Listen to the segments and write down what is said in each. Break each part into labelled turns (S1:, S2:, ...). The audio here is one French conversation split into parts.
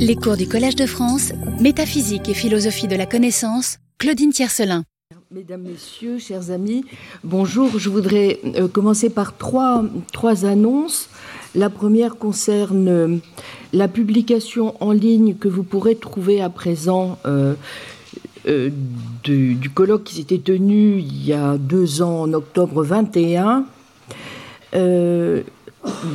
S1: Les cours du Collège de France, Métaphysique et philosophie de la connaissance, Claudine Tiercelin.
S2: Mesdames, Messieurs, chers amis, bonjour. Je voudrais euh, commencer par trois, annonces. La première concerne euh, la publication en ligne que vous pourrez trouver à présent euh, du, colloque qui s'était tenu il y a deux ans, en octobre 21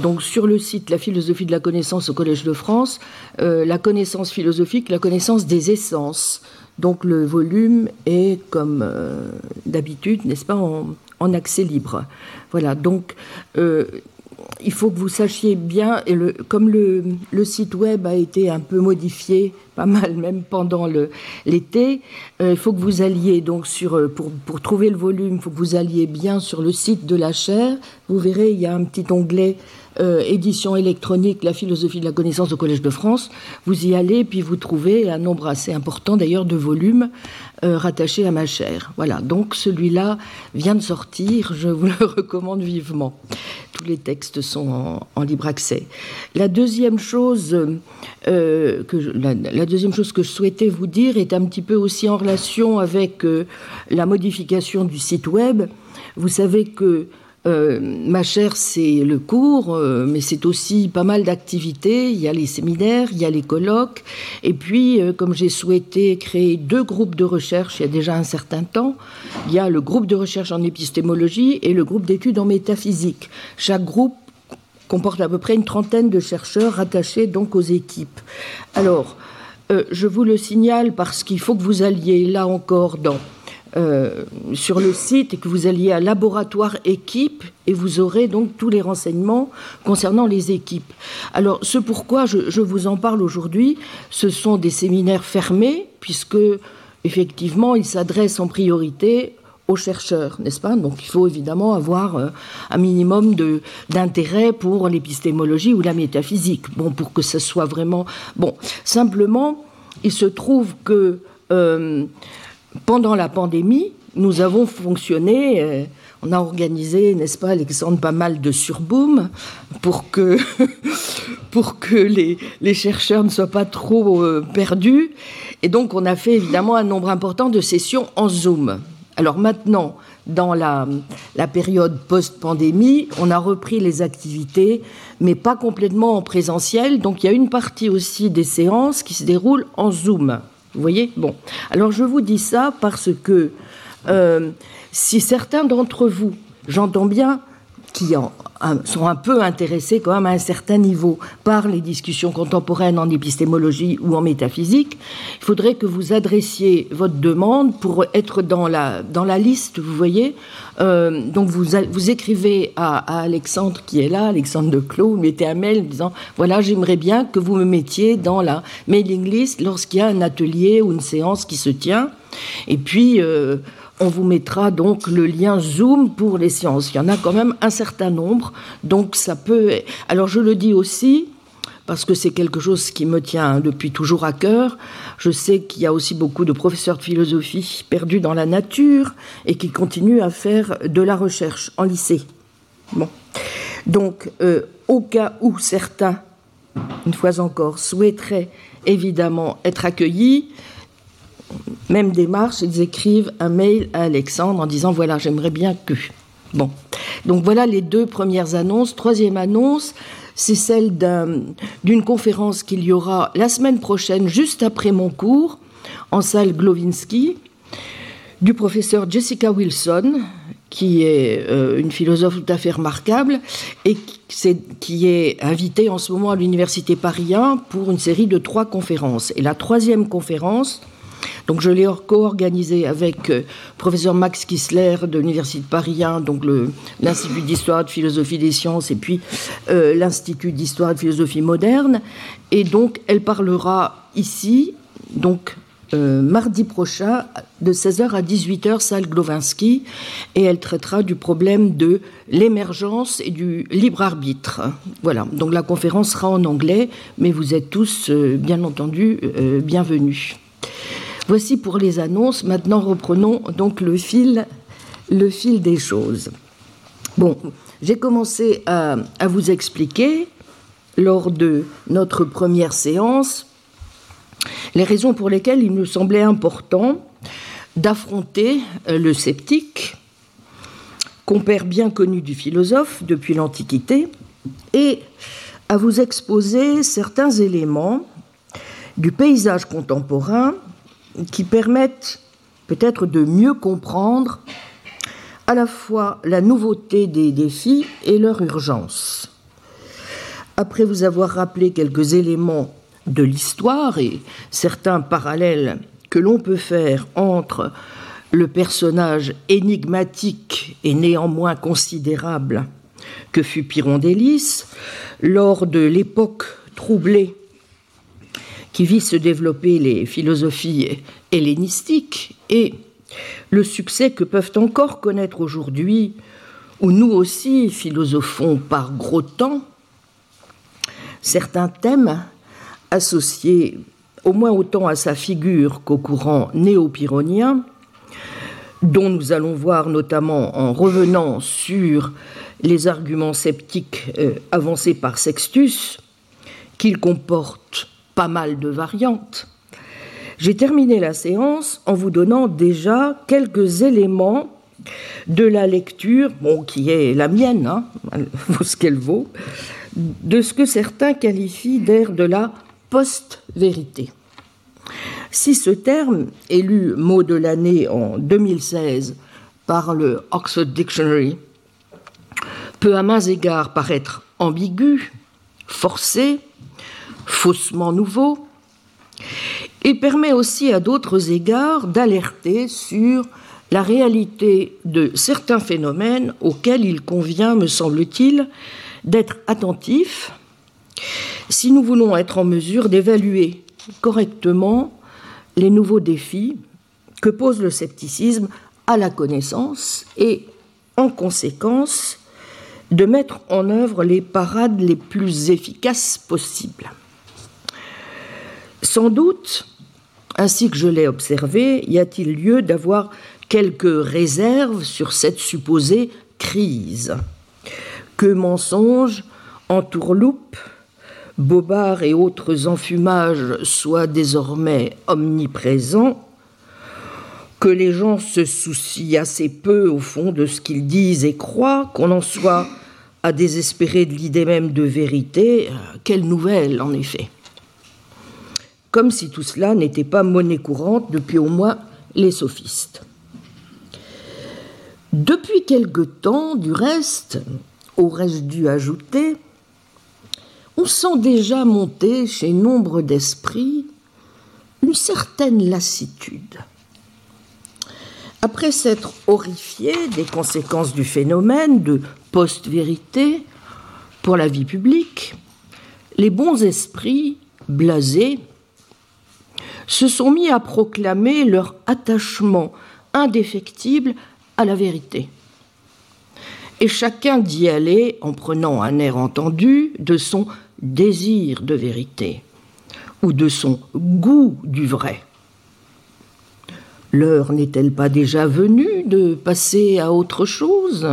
S2: donc sur le site La philosophie de la connaissance au Collège de France, euh, la connaissance philosophique, la connaissance des essences. Donc le volume est, comme euh, d'habitude, n'est-ce pas, en, accès libre. Voilà, donc euh, il faut que vous sachiez bien, et comme le, site web a été un peu modifié, pas mal même pendant l'été, euh, il faut que vous alliez donc sur, euh, pour, pour trouver le volume, il faut que vous alliez bien sur le site de la chaire. Vous verrez, il y a un petit onglet euh, édition électronique, la philosophie de la connaissance au Collège de France. Vous y allez, puis vous trouvez un nombre assez important d'ailleurs de volumes euh, rattachés à ma chaire. Voilà, donc celui-là vient de sortir, je vous le recommande vivement. Tous les textes sont en, libre accès. La deuxième chose euh, que la, deuxième chose que je souhaitais vous dire est un petit peu aussi en relation avec la modification du site web. Vous savez que euh, ma chère, c'est le cours, euh, mais c'est aussi pas mal d'activités. Il y a les séminaires, il y a les colloques. Et puis, euh, comme j'ai souhaité créer deux groupes de recherche il y a déjà un certain temps, il y a le groupe de recherche en épistémologie et le groupe d'études en métaphysique. Chaque groupe comporte à peu près une trentaine de chercheurs rattachés donc aux équipes. Alors, je vous le signale parce qu'il faut que vous alliez là encore dans euh, sur le site et que vous alliez à laboratoire équipe et vous aurez donc tous les renseignements concernant les équipes. Alors, ce pourquoi je, vous en parle aujourd'hui, ce sont des séminaires fermés, puisque effectivement, ils s'adressent en priorité aux chercheurs, n'est-ce pas? Donc il faut évidemment avoir euh, un minimum d'intérêt pour l'épistémologie ou la métaphysique. Bon, pour que ce soit vraiment bon. Simplement, il se trouve que euh, pendant la pandémie, nous avons fonctionné, euh, on a organisé, n'est-ce pas, Alexandre, pas mal de surboom pour que, pour que les, les, chercheurs ne soient pas trop euh, perdus. Et donc, on a fait évidemment un nombre important de sessions en Zoom. Alors maintenant, dans la, la période post-pandémie, on a repris les activités, mais pas complètement en présentiel. Donc il y a une partie aussi des séances qui se déroulent en Zoom. Vous voyez? Bon. Alors je vous dis ça parce que euh, si certains d'entre vous, j'entends bien, qui sont un peu intéressés quand même à un certain niveau par les discussions contemporaines en épistémologie ou en métaphysique, il faudrait que vous adressiez votre demande pour être dans la, dans la liste, vous voyez. Euh, donc vous, vous écrivez à, Alexandre qui est là, Alexandre de Clos, vous mettez un mail disant, voilà, j'aimerais bien que vous me mettiez dans la mailing list lorsqu'il y a un atelier ou une séance qui se tient. Et puis... Euh, on vous mettra donc le lien Zoom pour les séances. Il y en a quand même un certain nombre, donc ça peut. Alors je le dis aussi parce que c'est quelque chose qui me tient depuis toujours à cœur. Je sais qu'il y a aussi beaucoup de professeurs de philosophie perdus dans la nature et qui continuent à faire de la recherche en lycée. Bon. Donc, euh, au cas où certains, une fois encore, souhaiteraient évidemment être accueillis, même démarche, ils écrivent un mail à Alexandre en disant voilà, j'aimerais bien que. Bon. Donc voilà les deux premières annonces. Troisième annonce, c'est celle d'une conférence qu'il y aura la semaine prochaine, juste après mon cours, en salle Glowinski, du professeur Jessica Wilson, qui est euh, une philosophe tout à fait remarquable et qui est invitée en ce moment à l'Université Paris 1 pour une série de trois conférences. Et la troisième conférence, donc je l'ai co-organisé avec euh, professeur Max Kissler de l'Université de Paris 1, donc l'Institut d'histoire de philosophie des sciences et puis euh, l'Institut d'histoire et de philosophie moderne. Et donc elle parlera ici, donc euh, mardi prochain, de 16h à 18h, salle Glowinski, et elle traitera du problème de l'émergence et du libre arbitre. Voilà, donc la conférence sera en anglais, mais vous êtes tous, bien entendu, bienvenus. Voici pour les annonces. Maintenant, reprenons donc le fil, le fil des choses. Bon, j'ai commencé à, vous expliquer lors de notre première séance les raisons pour lesquelles il nous semblait important d'affronter euh, le sceptique, compère bien connu du philosophe depuis l'Antiquité, et à vous exposer certains éléments du paysage contemporain qui permettent peut-être de mieux comprendre à la fois la nouveauté des défis et leur urgence. Après vous avoir rappelé quelques éléments de l'histoire et certains parallèles que l'on peut faire entre le personnage énigmatique et néanmoins considérable que fut Pyrondélis lors de l'époque troublée qui vit se développer les philosophies hellénistiques et le succès que peuvent encore connaître aujourd'hui, où nous aussi philosophons par gros temps, certains thèmes associés au moins autant à sa figure qu'au courant néo-pyrrhonien, dont nous allons voir notamment en revenant sur les arguments sceptiques euh, avancés par Sextus, qu'il comporte pas mal de variantes. J'ai terminé la séance en vous donnant déjà quelques éléments de la lecture, qui est la mienne, hein, ce qu'elle vaut, de ce que certains qualifient d'air de la post-vérité. Si ce terme, élu mot de l'année en 2016 par le Oxford Dictionary, peut à mains égards paraître ambigu, forcé, faussement nouveau, il permet aussi à d'autres égards d'alerter sur la réalité de certains phénomènes auxquels il convient, me semble-t-il, d'être attentif si nous voulons être en mesure d'évaluer correctement les nouveaux défis que pose le scepticisme à la connaissance et, en conséquence, de mettre en œuvre les parades les plus efficaces possibles. Sans doute, ainsi que je l'ai observé, y a-t-il lieu d'avoir quelques réserves sur cette supposée crise. Que mensonges, entourloupes, bobards et autres enfumages soient désormais omniprésents, que les gens se soucient assez peu au fond de ce qu'ils disent et croient, qu'on en soit à désespérer de l'idée même de vérité, quelle nouvelle en effet comme si tout cela n'était pas monnaie courante depuis au moins les sophistes. Depuis quelque temps, du reste, aurais-je dû ajouter, on sent déjà monter chez nombre d'esprits une certaine lassitude. Après s'être horrifié des conséquences du phénomène de post-vérité pour la vie publique, les bons esprits, blasés, se sont mis à proclamer leur attachement indéfectible à la vérité. Et chacun d'y aller en prenant un air entendu de son désir de vérité ou de son goût du vrai. L'heure n'est-elle pas déjà venue de passer à autre chose?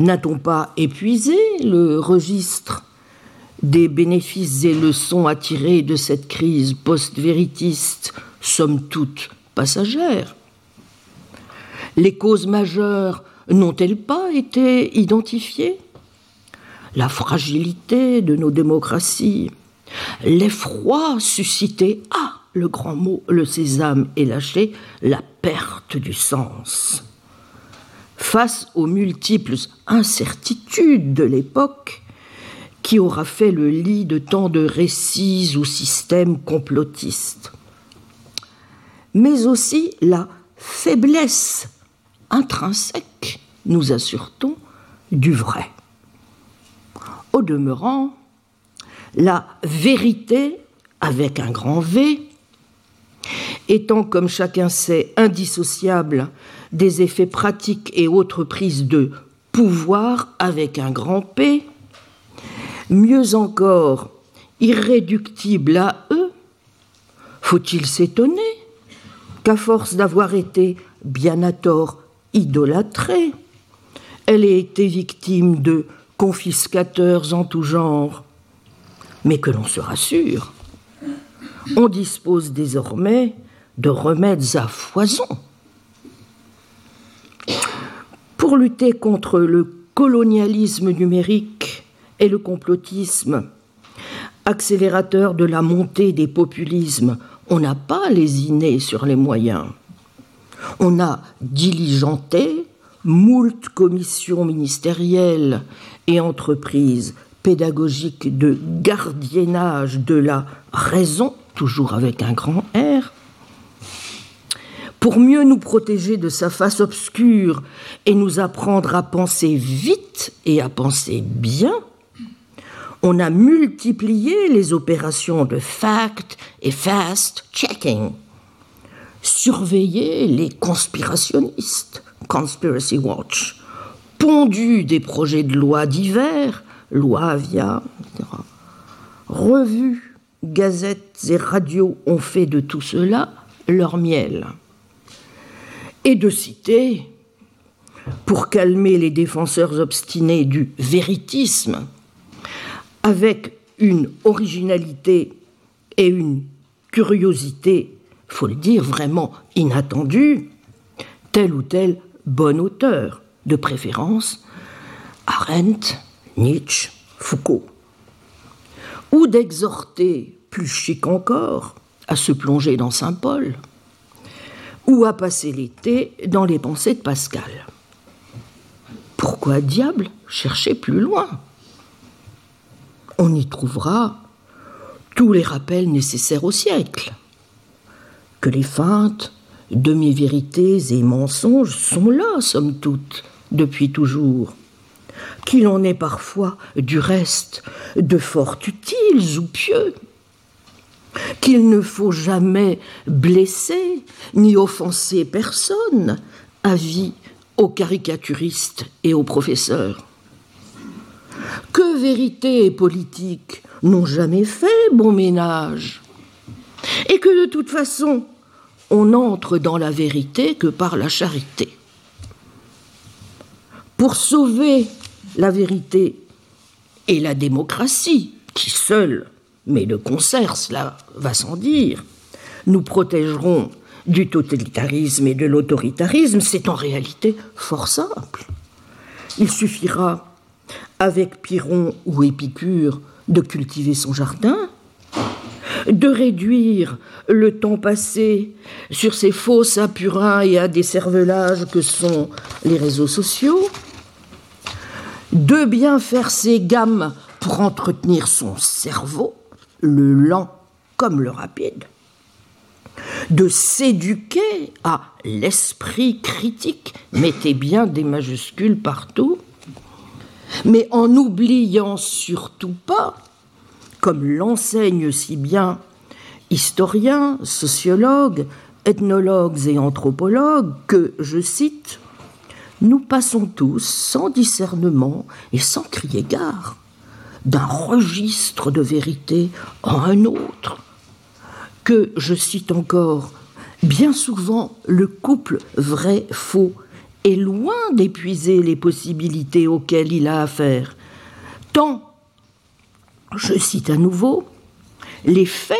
S2: N'a-t-on pas épuisé le registre des bénéfices et leçons à tirer de cette crise post-véritiste, somme toute passagère Les causes majeures n'ont-elles pas été identifiées? La fragilité de nos démocraties, l'effroi suscité, ah, le grand mot, le sésame est lâché, la perte du sens. Face aux multiples incertitudes de l'époque, qui aura fait le lit de tant de récits ou systèmes complotistes, mais aussi la faiblesse intrinsèque, nous assure-t-on, du vrai. Au demeurant, la vérité, avec un grand V, étant, comme chacun sait, indissociable des effets pratiques et autres prises de pouvoir avec un grand P, mieux encore, irréductible à eux, faut-il s'étonner qu'à force d'avoir été bien à tort idolâtrée, elle ait été victime de confiscateurs en tout genre. Mais que l'on se rassure, on dispose désormais de remèdes à foison. Pour lutter contre le colonialisme numérique et le complotisme, accélérateur de la montée des populismes, on n'a pas lésiné sur les moyens. On a diligenté moult commissions ministérielles et entreprises pédagogiques de gardiennage de la raison, toujours avec un grand R, pour mieux nous protéger de sa face obscure et nous apprendre à penser vite et à penser bien, on a multiplié les opérations de fact et fast checking, surveillé les conspirationnistes, Conspiracy Watch, pondu des projets de loi divers, loi Avia, etc. Revues, gazettes et radios ont fait de tout cela leur miel. Et de citer, pour calmer les défenseurs obstinés du véritisme, avec une originalité et une curiosité, faut le dire, vraiment inattendue, tel ou tel bon auteur, de préférence Arendt, Nietzsche, Foucault. Ou d'exhorter, plus chic encore, à se plonger dans Saint Paul, ou à passer l'été dans les pensées de Pascal. Pourquoi diable chercher plus loin? On y trouvera tous les rappels nécessaires au siècle, que les feintes, demi-vérités et mensonges sont là, somme toute, depuis toujours. Qu'il en est parfois, du reste, de fort utiles ou pieux. Qu'il ne faut jamais blesser ni offenser personne, avis aux caricaturistes et aux professeurs. Que vérité et politique n'ont jamais fait bon ménage, et que de toute façon, on n'entre dans la vérité que par la charité. Pour sauver la vérité et la démocratie, qui seule, mais de concert, cela va sans dire, nous protégeront du totalitarisme et de l'autoritarisme, c'est en réalité fort simple. Il suffira, avec Pyrrhon ou Épicure, de cultiver son jardin, de réduire le temps passé sur ces faux sapurins et à des cervelages que sont les réseaux sociaux, de bien faire ses gammes pour entretenir son cerveau, le lent comme le rapide, de s'éduquer à l'esprit critique, mettez bien des majuscules partout, mais en n'oubliant surtout pas comme l'enseignent si bien historiens, sociologues, ethnologues et anthropologues, que, je cite, nous passons tous sans discernement et sans crier gare d'un registre de vérité en un autre, que, je cite encore, bien souvent le couple vrai-faux est loin d'épuiser les possibilités auxquelles il a affaire, tant je cite à nouveau, les faits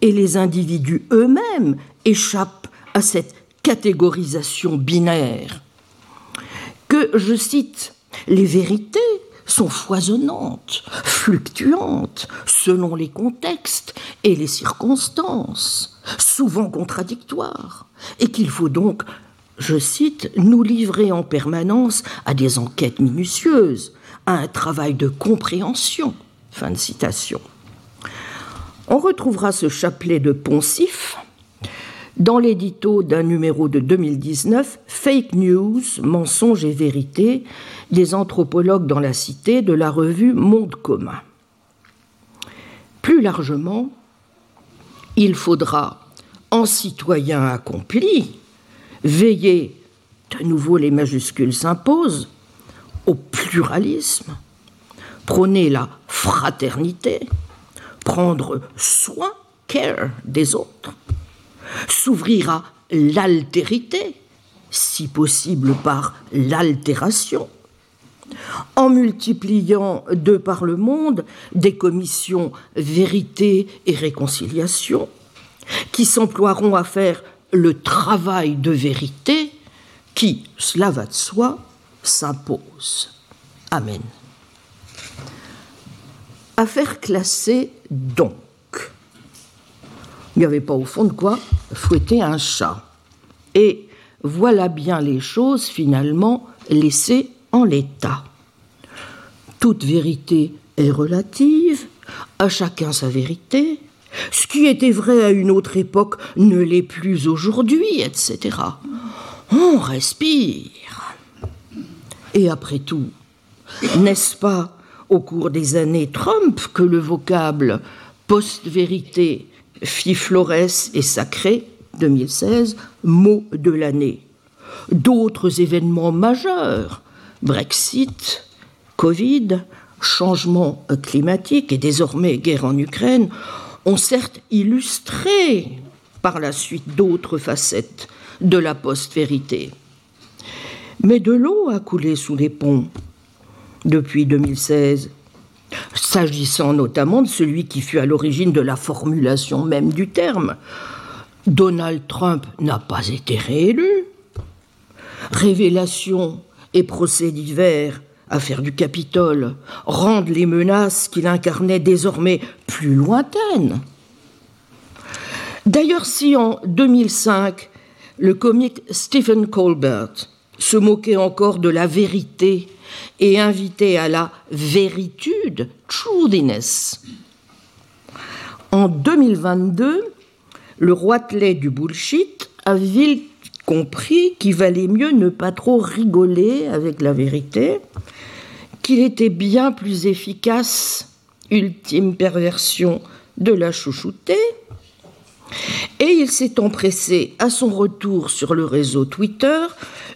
S2: et les individus eux-mêmes échappent à cette catégorisation binaire. Que, je cite, les vérités sont foisonnantes, fluctuantes, selon les contextes et les circonstances, souvent contradictoires, et qu'il faut donc, je cite, nous livrer en permanence à des enquêtes minutieuses, à un travail de compréhension Fin de citation. On retrouvera ce chapelet de poncifs dans l'édito d'un numéro de 2019, Fake News, mensonges et vérité, des anthropologues dans la cité de la revue Monde commun. Plus largement, il faudra, en citoyen accompli, veiller, de nouveau les majuscules s'imposent, au pluralisme, prôner la fraternité, prendre soin, care des autres, s'ouvrir à l'altérité, si possible par l'altération, en multipliant de par le monde des commissions vérité et réconciliation, qui s'emploieront à faire le travail de vérité qui, cela va de soi, s'impose. Amen. Affaire classée donc. Il n'y avait pas au fond de quoi fouetter un chat. Et voilà bien les choses finalement laissées en l'état. Toute vérité est relative, à chacun sa vérité. Ce qui était vrai à une autre époque ne l'est plus aujourd'hui, etc. On respire. Et après tout, n'est-ce pas au cours des années Trump que le vocable post-vérité fit florès et sacré 2016, mot de l'année D'autres événements majeurs, Brexit, Covid, changement climatique et désormais guerre en Ukraine, ont certes illustré par la suite d'autres facettes de la post-vérité. Mais de l'eau a coulé sous les ponts depuis 2016, s'agissant notamment de celui qui fut à l'origine de la formulation même du terme. Donald Trump n'a pas été réélu. Révélation et procès divers, affaire du Capitole, rendent les menaces qu'il incarnait désormais plus lointaines. D'ailleurs, si en 2005, le comique Stephen Colbert se moquait encore de la vérité et invitait à la véritude, truthiness, en 2022, le roitelet du bullshit a vite compris qu'il valait mieux ne pas trop rigoler avec la vérité, qu'il était bien plus efficace, ultime perversion de la chouchouter, et il s'est empressé, à son retour sur le réseau Twitter,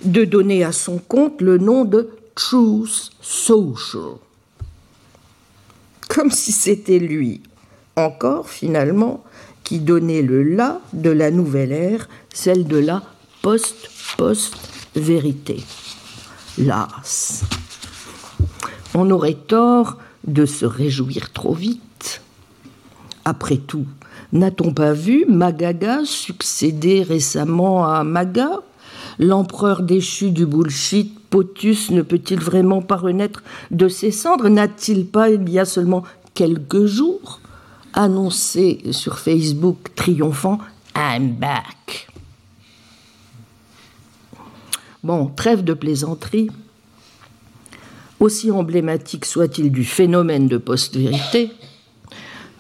S2: de donner à son compte le nom de Truth Social. Comme si c'était lui, encore finalement, qui donnait le là de la nouvelle ère, celle de la post-post-vérité. Las. On aurait tort de se réjouir trop vite. Après tout, N'a-t-on pas vu Magaga succéder récemment à Maga? L'empereur déchu du bullshit, Potus, ne peut-il vraiment pas renaître de ses cendres? N'a-t-il pas, il y a seulement quelques jours, annoncé sur Facebook triomphant I'm back? Bon, trêve de plaisanterie. Aussi emblématique soit-il du phénomène de post-vérité,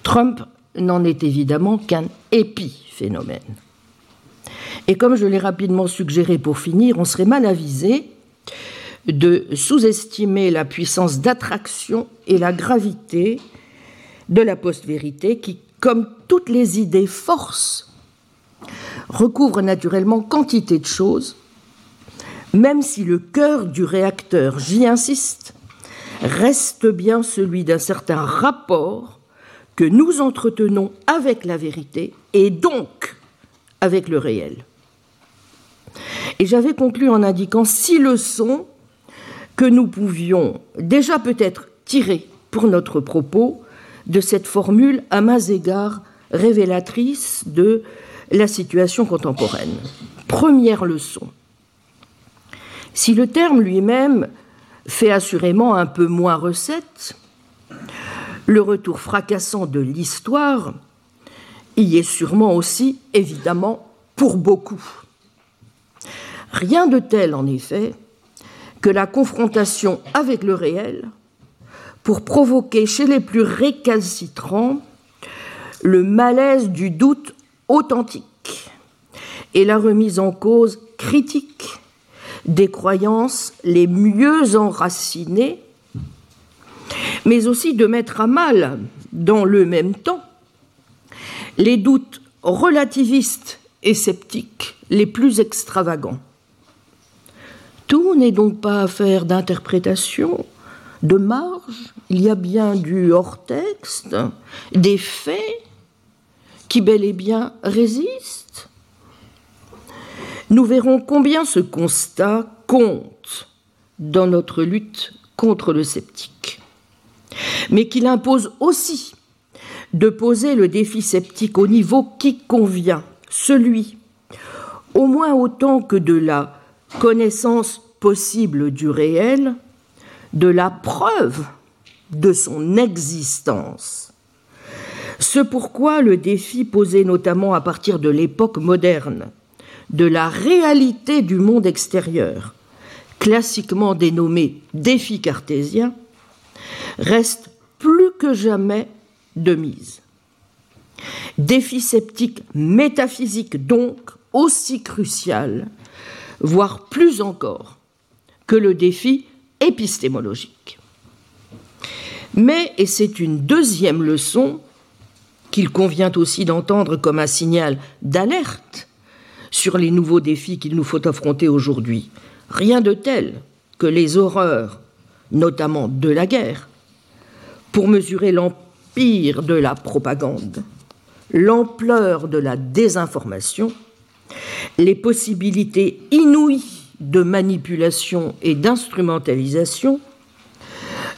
S2: Trump n'en est évidemment qu'un épiphénomène. Et comme je l'ai rapidement suggéré pour finir, on serait mal avisé de sous-estimer la puissance d'attraction et la gravité de la post-vérité qui, comme toutes les idées forces, recouvre naturellement quantité de choses, même si le cœur du réacteur, j'y insiste, reste bien celui d'un certain rapport que nous entretenons avec la vérité et donc avec le réel. Et j'avais conclu en indiquant six leçons que nous pouvions déjà peut-être tirer pour notre propos de cette formule à mains égards révélatrice de la situation contemporaine. Première leçon. Si le terme lui-même fait assurément un peu moins recette, le retour fracassant de l'histoire y est sûrement aussi, évidemment, pour beaucoup. Rien de tel, en effet, que la confrontation avec le réel pour provoquer chez les plus récalcitrants le malaise du doute authentique et la remise en cause critique des croyances les mieux enracinées mais aussi de mettre à mal, dans le même temps, les doutes relativistes et sceptiques les plus extravagants. Tout n'est donc pas affaire d'interprétation, de marge, il y a bien du hors-texte, des faits qui bel et bien résistent. Nous verrons combien ce constat compte dans notre lutte contre le sceptique, mais qu'il impose aussi de poser le défi sceptique au niveau qui convient, celui, au moins autant que de la connaissance possible du réel, de la preuve de son existence. Ce pourquoi le défi posé notamment à partir de l'époque moderne, de la réalité du monde extérieur, classiquement dénommé défi cartésien, reste plus que jamais de mise. Défi sceptique métaphysique donc aussi crucial, voire plus encore, que le défi épistémologique. Mais, et c'est une deuxième leçon qu'il convient aussi d'entendre comme un signal d'alerte sur les nouveaux défis qu'il nous faut affronter aujourd'hui, rien de tel que les horreurs, notamment de la guerre, pour mesurer l'empire de la propagande, l'ampleur de la désinformation, les possibilités inouïes de manipulation et d'instrumentalisation,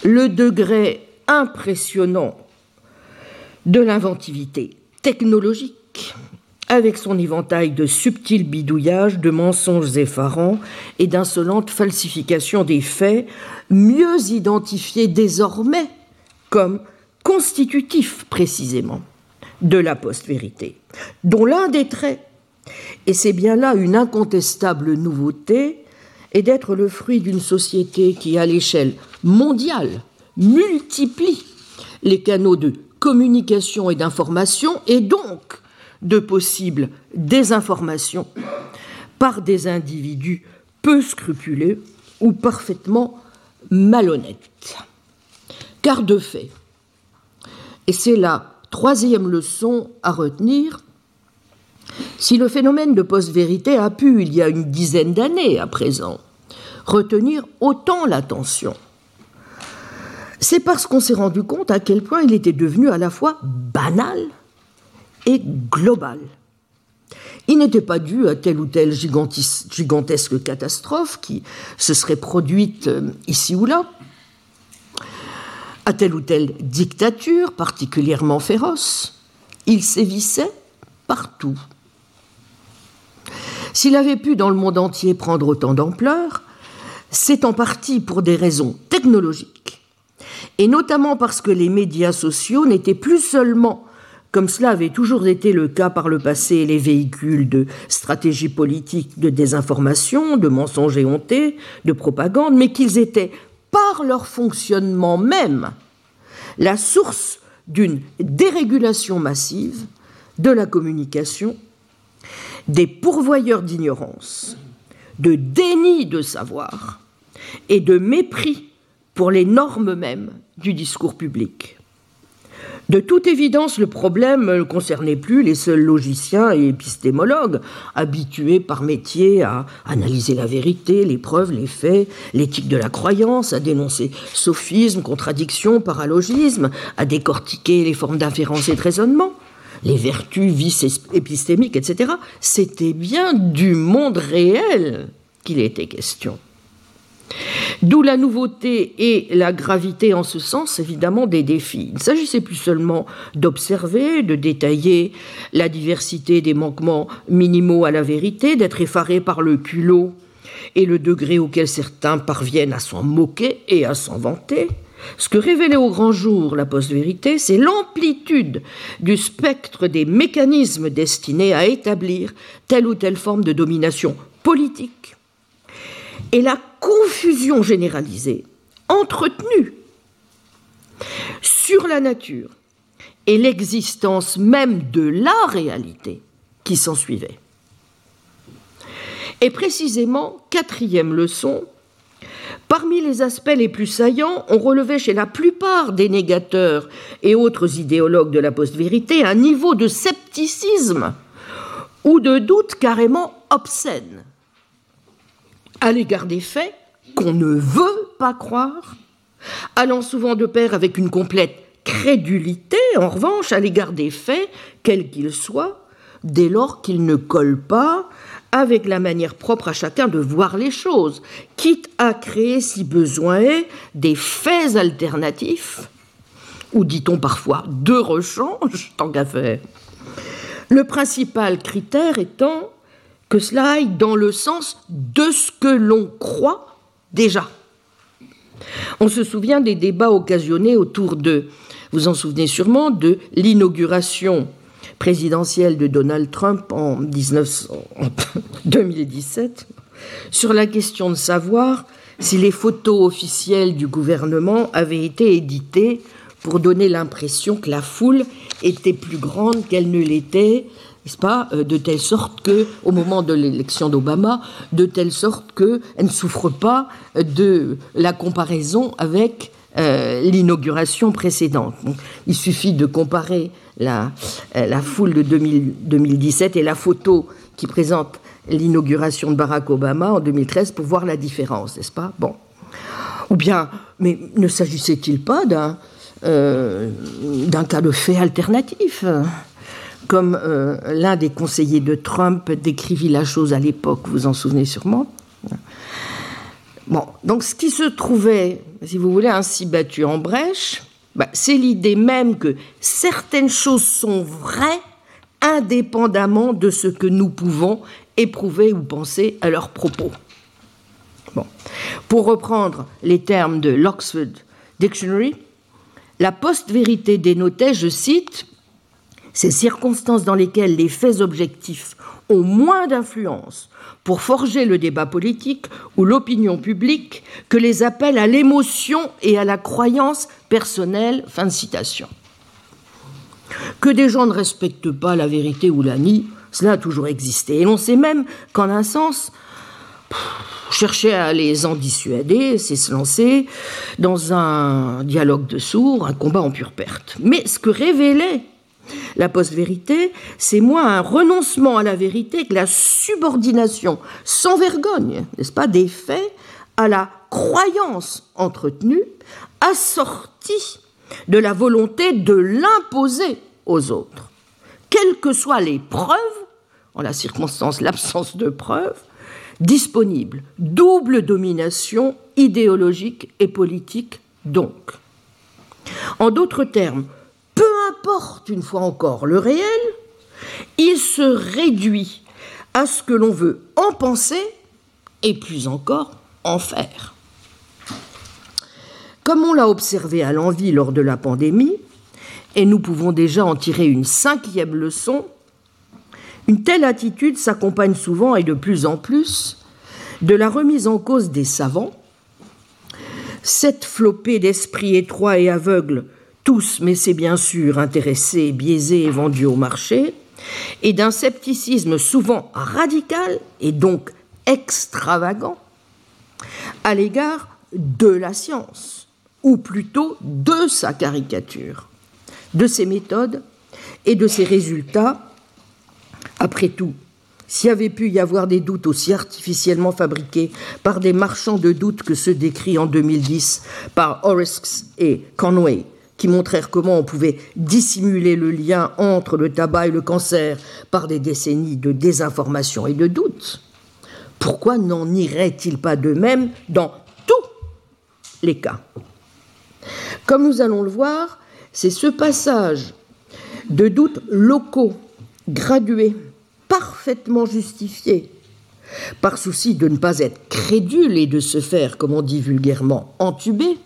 S2: le degré impressionnant de l'inventivité technologique, avec son éventail de subtils bidouillages, de mensonges effarants et d'insolentes falsifications des faits, mieux identifiés désormais comme constitutifs précisément de la post-vérité, dont l'un des traits, et c'est bien là une incontestable nouveauté, est d'être le fruit d'une société qui, à l'échelle mondiale, multiplie les canaux de communication et d'information et donc de possibles désinformations par des individus peu scrupuleux ou parfaitement malhonnêtes. Car de fait, et c'est la troisième leçon à retenir, si le phénomène de post-vérité a pu, il y a une dizaine d'années à présent, retenir autant l'attention, c'est parce qu'on s'est rendu compte à quel point il était devenu à la fois banal et global. Il n'était pas dû à telle ou telle gigantesque catastrophe qui se serait produite euh, ici ou là, à telle ou telle dictature particulièrement féroce. Il sévissait partout. S'il avait pu dans le monde entier prendre autant d'ampleur, c'est en partie pour des raisons technologiques, et notamment parce que les médias sociaux n'étaient plus seulement, comme cela avait toujours été le cas par le passé, les véhicules de stratégie politique, de désinformation, de mensonges éhontés, de propagande, mais qu'ils étaient, par leur fonctionnement même, la source d'une dérégulation massive de la communication des pourvoyeurs d'ignorance, de déni de savoir et de mépris pour les normes mêmes du discours public. De toute évidence, le problème ne concernait plus les seuls logiciens et épistémologues, habitués par métier à analyser la vérité, les preuves, les faits, l'éthique de la croyance, à dénoncer sophismes, contradictions, paralogismes, à décortiquer les formes d'inférence et de raisonnement les vertus, vices épistémiques, etc. C'était bien du monde réel qu'il était question. D'où la nouveauté et la gravité en ce sens, évidemment, des défis. Il ne s'agissait plus seulement d'observer, de détailler la diversité des manquements minimaux à la vérité, d'être effaré par le culot et le degré auquel certains parviennent à s'en moquer et à s'en vanter, ce que révélait au grand jour la post-vérité, c'est l'amplitude du spectre des mécanismes destinés à établir telle ou telle forme de domination politique et la confusion généralisée entretenue sur la nature et l'existence même de la réalité qui s'ensuivait. Et précisément, quatrième leçon, Parmi les aspects les plus saillants, on relevait chez la plupart des négateurs et autres idéologues de la post-vérité un niveau de scepticisme ou de doute carrément obscène à l'égard des faits qu'on ne veut pas croire, allant souvent de pair avec une complète crédulité, en revanche, à l'égard des faits, quels qu'ils soient, dès lors qu'ils ne collent pas avec la manière propre à chacun de voir les choses, quitte à créer, si besoin est, des faits alternatifs, ou dit-on parfois de rechange, tant qu'à faire. Le principal critère étant que cela aille dans le sens de ce que l'on croit déjà. On se souvient des débats occasionnés autour de, vous en souvenez sûrement, de l'inauguration présidentielle de Donald Trump en, 2017 sur la question de savoir si les photos officielles du gouvernement avaient été éditées pour donner l'impression que la foule était plus grande qu'elle ne l'était, n'est-ce pas, euh, de telle sorte que, au moment de l'élection d'Obama, de telle sorte qu'elle ne souffre pas de la comparaison avec euh, l'inauguration précédente. il suffit de comparer la, euh, foule de 2017 et la photo qui présente l'inauguration de Barack Obama en 2013 pour voir la différence, n'est-ce pas? Bon. Ou bien, mais ne s'agissait-il pas d'un cas de fait alternatif? Comme euh, l'un des conseillers de Trump décrivit la chose à l'époque, vous en souvenez sûrement. Bon, donc ce qui se trouvait, si vous voulez, ainsi battu en brèche, bah, c'est l'idée même que certaines choses sont vraies indépendamment de ce que nous pouvons éprouver ou penser à leurs propos. Bon. Pour reprendre les termes de l'Oxford Dictionary, la post-vérité dénotait, je cite, ces circonstances dans lesquelles les faits objectifs ont moins d'influence pour forger le débat politique ou l'opinion publique que les appels à l'émotion et à la croyance personnelle. Citation. Que des gens ne respectent pas la vérité ou la nient, cela a toujours existé. Et l'on sait même qu'en un sens, chercher à les en dissuader, c'est se lancer dans un dialogue de sourds, un combat en pure perte. Mais ce que révélait la post-vérité, c'est moins un renoncement à la vérité que la subordination sans vergogne, n'est-ce pas, des faits à la croyance entretenue, assortie de la volonté de l'imposer aux autres, quelles que soient les preuves, en la circonstance l'absence de preuves, disponibles. Double domination idéologique et politique donc. En d'autres termes, importe une fois encore le réel, il se réduit à ce que l'on veut en penser et plus encore en faire. Comme on l'a observé à l'envie lors de la pandémie, et nous pouvons déjà en tirer une cinquième leçon, une telle attitude s'accompagne souvent et de plus en plus de la remise en cause des savants, cette flopée d'esprits étroits et aveugles tous, mais c'est bien sûr intéressés, biaisés et vendus au marché, et d'un scepticisme souvent radical et donc extravagant à l'égard de la science, ou plutôt de sa caricature, de ses méthodes et de ses résultats. Après tout, s'il y avait pu y avoir des doutes aussi artificiellement fabriqués par des marchands de doutes que ceux décrits en 2010 par Orisks et Conway, montrèrent comment on pouvait dissimuler le lien entre le tabac et le cancer par des décennies de désinformation et de doute, pourquoi n'en irait-il pas de même dans tous les cas? Comme nous allons le voir, c'est ce passage de doutes locaux, gradués, parfaitement justifiés, par souci de ne pas être crédule et de se faire, comme on dit vulgairement, entuber,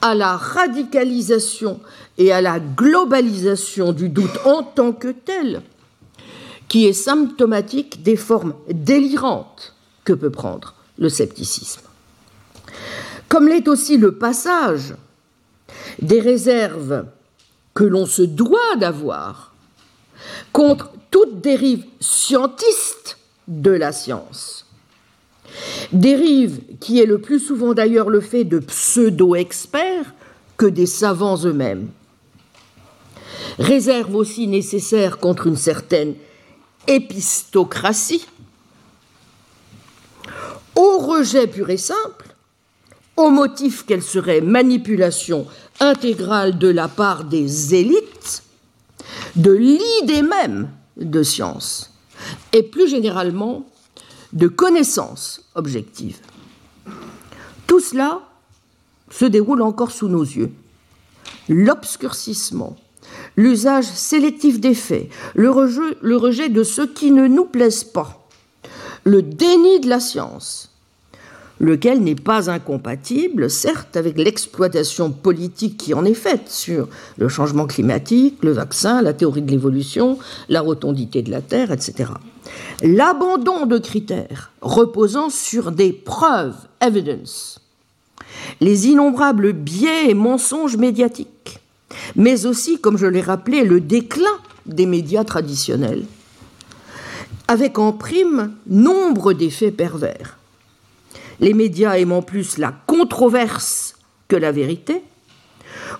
S2: à la radicalisation et à la globalisation du doute en tant que tel, qui est symptomatique des formes délirantes que peut prendre le scepticisme. Comme l'est aussi le passage des réserves que l'on se doit d'avoir contre toute dérive scientiste de la science Dérive qui est le plus souvent d'ailleurs le fait de pseudo-experts que des savants eux-mêmes. Réserve aussi nécessaire contre une certaine épistocratie, au rejet pur et simple, au motif qu'elle serait manipulation intégrale de la part des élites de l'idée même de science, et plus généralement de connaissances objectives. Tout cela se déroule encore sous nos yeux. L'obscurcissement, l'usage sélectif des faits, le rejet, de ce qui ne nous plaise pas, le déni de la science, lequel n'est pas incompatible, certes, avec l'exploitation politique qui en est faite sur le changement climatique, le vaccin, la théorie de l'évolution, la rotondité de la Terre, etc. L'abandon de critères reposant sur des preuves, evidence, les innombrables biais et mensonges médiatiques, mais aussi, comme je l'ai rappelé, le déclin des médias traditionnels, avec en prime nombre d'effets pervers. Les médias aimant plus la controverse que la vérité,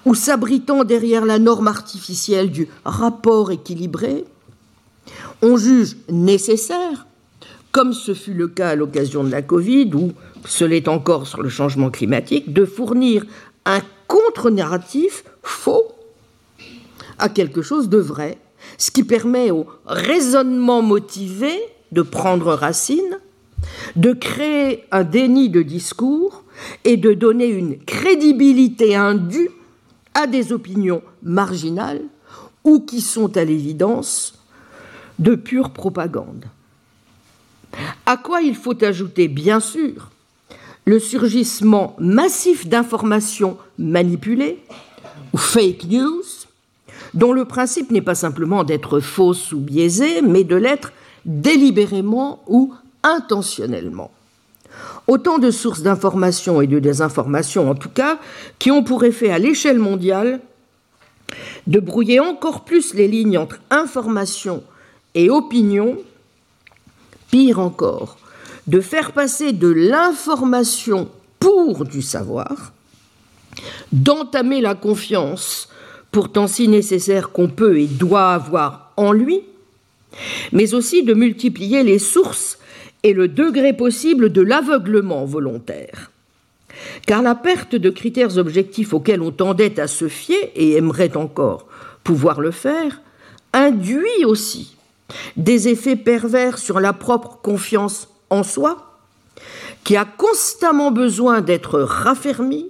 S2: ou s'abritant derrière la norme artificielle du rapport équilibré, on juge nécessaire, comme ce fut le cas à l'occasion de la Covid, ou ce l'est encore sur le changement climatique, de fournir un contre-narratif faux à quelque chose de vrai, ce qui permet au raisonnement motivé de prendre racine de créer un déni de discours et de donner une crédibilité indue à des opinions marginales ou qui sont à l'évidence de pure propagande. À quoi il faut ajouter, bien sûr, le surgissement massif d'informations manipulées ou fake news, dont le principe n'est pas simplement d'être fausse ou biaisée, mais de l'être délibérément ou intentionnellement. Autant de sources d'information et de désinformation, en tout cas, qui ont pour effet à l'échelle mondiale de brouiller encore plus les lignes entre information et opinion, pire encore, de faire passer de l'information pour du savoir, d'entamer la confiance, pourtant si nécessaire qu'on peut et doit avoir en lui, mais aussi de multiplier les sources et le degré possible de l'aveuglement volontaire. Car la perte de critères objectifs auxquels on tendait à se fier et aimerait encore pouvoir le faire, induit aussi des effets pervers sur la propre confiance en soi, qui a constamment besoin d'être raffermie,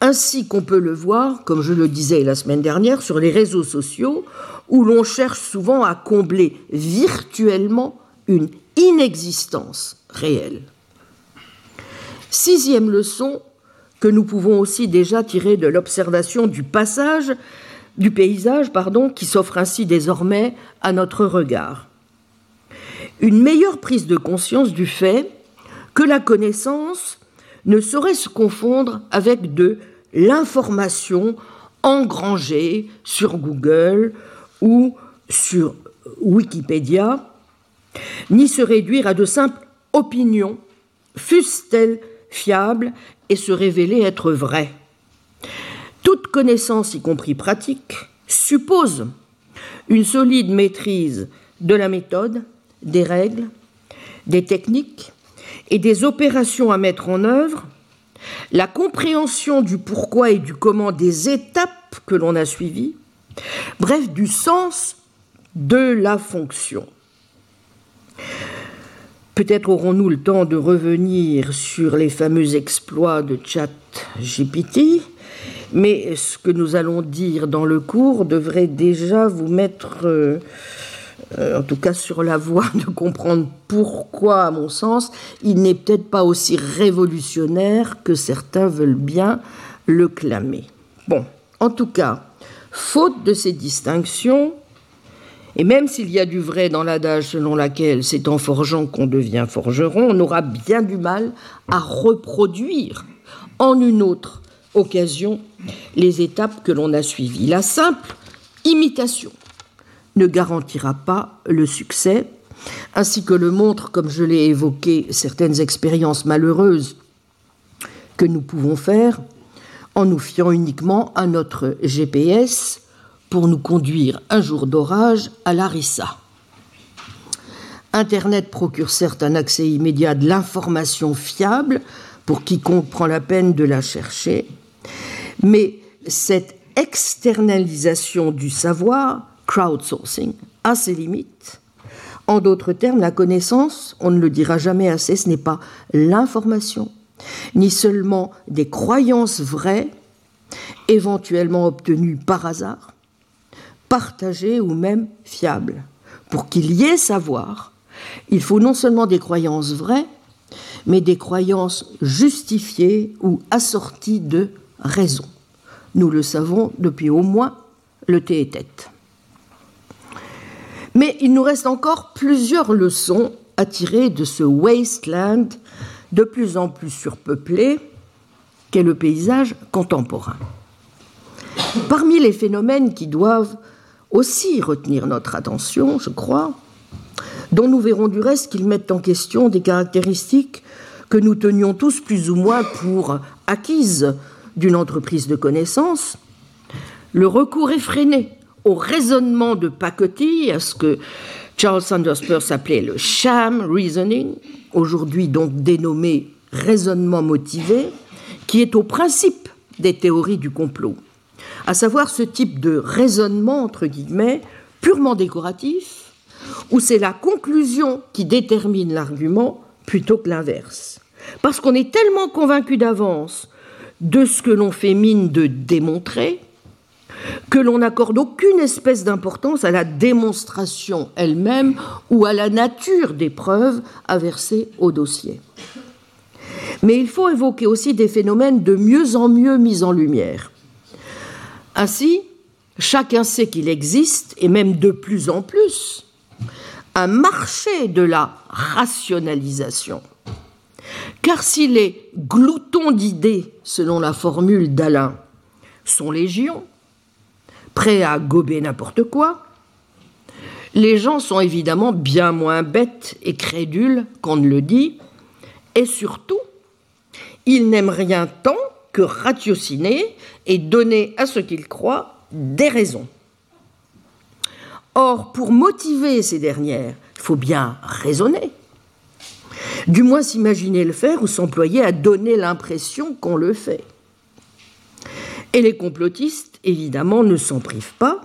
S2: ainsi qu'on peut le voir, comme je le disais la semaine dernière, sur les réseaux sociaux, où l'on cherche souvent à combler virtuellement une inexistence réelle. Sixième leçon que nous pouvons aussi déjà tirer de l'observation du passage, du paysage, pardon, qui s'offre ainsi désormais à notre regard. Une meilleure prise de conscience du fait que la connaissance ne saurait se confondre avec de l'information engrangée sur Google ou sur Wikipédia ni se réduire à de simples opinions, fussent-elles fiables et se révéler être vraies. Toute connaissance, y compris pratique, suppose une solide maîtrise de la méthode, des règles, des techniques et des opérations à mettre en œuvre, la compréhension du pourquoi et du comment des étapes que l'on a suivies, bref, du sens de la fonction. Peut-être aurons-nous le temps de revenir sur les fameux exploits de ChatGPT, mais ce que nous allons dire dans le cours devrait déjà vous mettre, euh, euh, en tout cas sur la voie de comprendre pourquoi, à mon sens, il n'est peut-être pas aussi révolutionnaire que certains veulent bien le clamer. Bon, en tout cas, faute de ces distinctions, et même s'il y a du vrai dans l'adage selon laquelle c'est en forgeant qu'on devient forgeron, on aura bien du mal à reproduire en une autre occasion les étapes que l'on a suivies. La simple imitation ne garantira pas le succès, ainsi que le montrent, comme je l'ai évoqué, certaines expériences malheureuses que nous pouvons faire en nous fiant uniquement à notre GPS pour nous conduire un jour d'orage à Larissa. Internet procure certes un accès immédiat de l'information fiable pour quiconque prend la peine de la chercher, mais cette externalisation du savoir, crowdsourcing, a ses limites, En d'autres termes, la connaissance, on ne le dira jamais assez, ce n'est pas l'information, ni seulement des croyances vraies, éventuellement obtenues par hasard, partagées ou même fiables. Pour qu'il y ait savoir, il faut non seulement des croyances vraies, mais des croyances justifiées ou assorties de raison. Nous le savons depuis au moins le thé et tête. Mais il nous reste encore plusieurs leçons à tirer de ce wasteland de plus en plus surpeuplé qu'est le paysage contemporain. Parmi les phénomènes qui doivent aussi retenir notre attention, je crois, dont nous verrons du reste qu'ils mettent en question des caractéristiques que nous tenions tous plus ou moins pour acquises d'une entreprise de connaissance, le recours effréné au raisonnement de pacotille, à ce que Charles Sanders Peirce appelait le sham reasoning, aujourd'hui donc dénommé raisonnement motivé, qui est au principe des théories du complot, à savoir ce type de raisonnement, entre guillemets, purement décoratif, où c'est la conclusion qui détermine l'argument plutôt que l'inverse. Parce qu'on est tellement convaincu d'avance de ce que l'on fait mine de démontrer, que l'on n'accorde aucune espèce d'importance à la démonstration elle-même ou à la nature des preuves à verser au dossier. Mais il faut évoquer aussi des phénomènes de mieux en mieux mis en lumière. Ainsi, chacun sait qu'il existe, et même de plus en plus, un marché de la rationalisation car si les gloutons d'idées, selon la formule d'Alain, sont légion, prêts à gober n'importe quoi, les gens sont évidemment bien moins bêtes et crédules qu'on ne le dit, et surtout, ils n'aiment rien tant que ratiociner et donner à ce qu'ils croient des raisons. Or, pour motiver ces dernières, il faut bien raisonner. Du moins s'imaginer le faire ou s'employer à donner l'impression qu'on le fait. Et les complotistes, évidemment, ne s'en privent pas,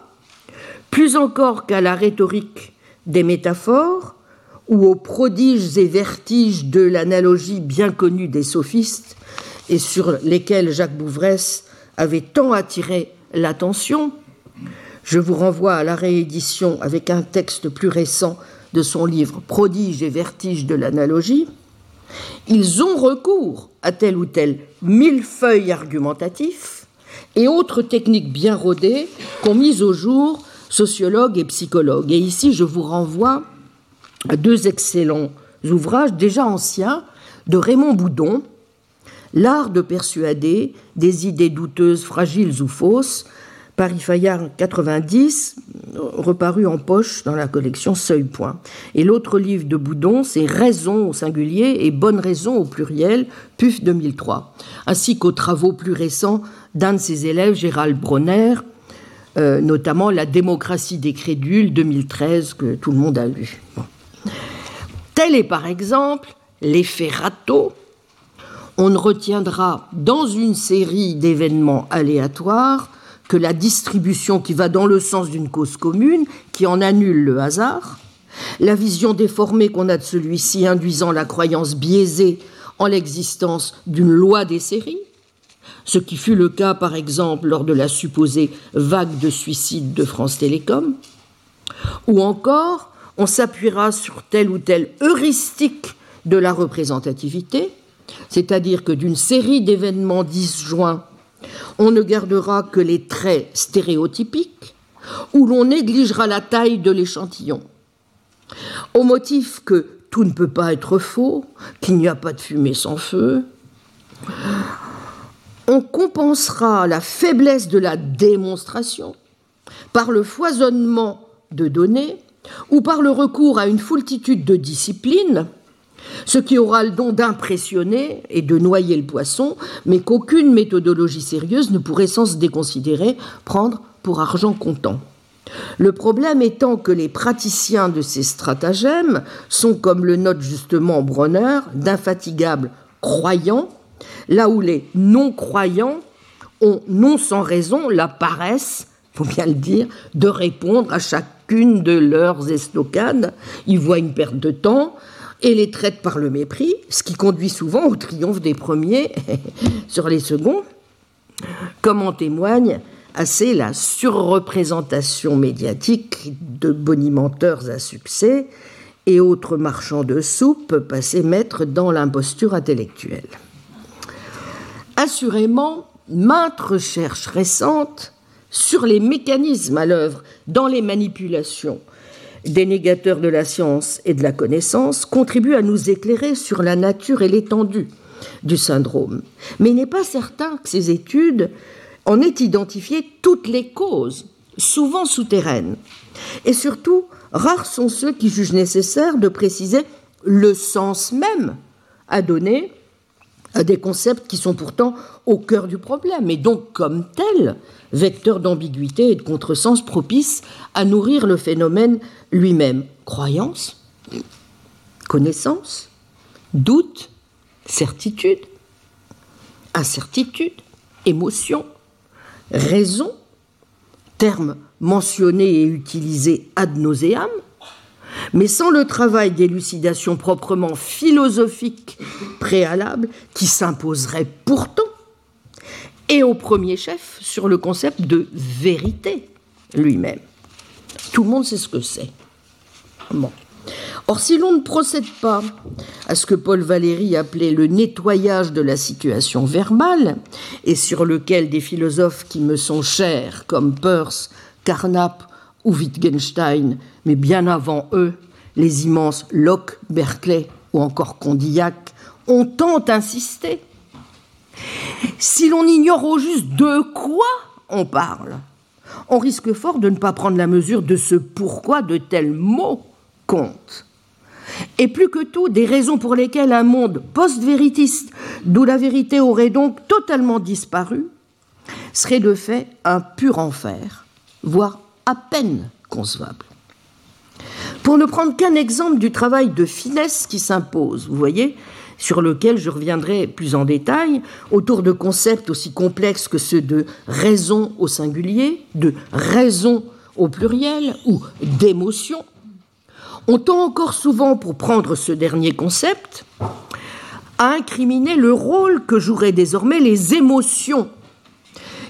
S2: plus encore qu'à la rhétorique des métaphores ou aux prodiges et vertiges de l'analogie bien connue des sophistes et sur lesquels Jacques Bouvresse avait tant attiré l'attention. Je vous renvoie à la réédition avec un texte plus récent de son livre Prodige et vertige de l'analogie, ils ont recours à tel ou tel millefeuille argumentatif et autres techniques bien rodées qu'ont mises au jour sociologues et psychologues. Et ici, je vous renvoie à deux excellents ouvrages déjà anciens de Raymond Boudon, L'art de persuader des idées douteuses, fragiles ou fausses, Paris Fayard 90, reparu en poche dans la collection Seuil Point. Et l'autre livre de Boudon, c'est Raison au singulier et Bonne raison au pluriel, PUF 2003, ainsi qu'aux travaux plus récents d'un de ses élèves, Gérald Bronner, euh, notamment La démocratie des crédules 2013, que tout le monde a lu. Tel est par exemple l'effet râteau. On ne retiendra dans une série d'événements aléatoires que la distribution qui va dans le sens d'une cause commune, qui en annule le hasard, la vision déformée qu'on a de celui-ci induisant la croyance biaisée en l'existence d'une loi des séries, ce qui fut le cas par exemple lors de la supposée vague de suicide de France Télécom, ou encore on s'appuiera sur telle ou telle heuristique de la représentativité, c'est-à-dire que d'une série d'événements disjoints on ne gardera que les traits stéréotypiques ou l'on négligera la taille de l'échantillon. Au motif que tout ne peut pas être faux, qu'il n'y a pas de fumée sans feu, on compensera la faiblesse de la démonstration par le foisonnement de données ou par le recours à une foultitude de disciplines ce qui aura le don d'impressionner et de noyer le poisson, mais qu'aucune méthodologie sérieuse ne pourrait sans se déconsidérer prendre pour argent comptant. Le problème étant que les praticiens de ces stratagèmes sont, comme le note justement Bronner, d'infatigables croyants, là où les non-croyants ont non sans raison la paresse, faut bien le dire, de répondre à chacune de leurs estocades, y voient une perte de temps et les traitent par le mépris, ce qui conduit souvent au triomphe des premiers sur les seconds, comme en témoigne assez la surreprésentation médiatique de bonimenteurs à succès et autres marchands de soupe passés maîtres dans l'imposture intellectuelle. Assurément, maintes recherches récentes sur les mécanismes à l'œuvre dans les manipulations des négateurs de la science et de la connaissance contribuent à nous éclairer sur la nature et l'étendue du syndrome. Mais il n'est pas certain que ces études en aient identifié toutes les causes, souvent souterraines. Et surtout, rares sont ceux qui jugent nécessaire de préciser le sens même à donner à des concepts qui sont pourtant au cœur du problème et donc comme tels vecteurs d'ambiguïté et de contresens propices à nourrir le phénomène lui-même. Croyance, connaissance, doute, certitude, incertitude, émotion, raison, termes mentionnés et utilisés ad nauseam, mais sans le travail d'élucidation proprement philosophique préalable qui s'imposerait pourtant, et au premier chef sur le concept de vérité lui-même. Tout le monde sait ce que c'est. Or, si l'on ne procède pas à ce que Paul Valéry appelait le nettoyage de la situation verbale, et sur lequel des philosophes qui me sont chers, comme Peirce, Carnap ou Wittgenstein, mais bien avant eux, les immenses Locke, Berkeley ou encore Condillac, ont tant insisté. Si l'on ignore au juste de quoi on parle, on risque fort de ne pas prendre la mesure de ce pourquoi de tels mots comptent. Et plus que tout, des raisons pour lesquelles un monde post-véritiste, d'où la vérité aurait donc totalement disparu, serait de fait un pur enfer, voire à peine concevable. Pour ne prendre qu'un exemple du travail de finesse qui s'impose, vous voyez, sur lequel je reviendrai plus en détail, autour de concepts aussi complexes que ceux de raison au singulier, de raison au pluriel ou d'émotion, on tend encore souvent, pour prendre ce dernier concept, à incriminer le rôle que joueraient désormais les émotions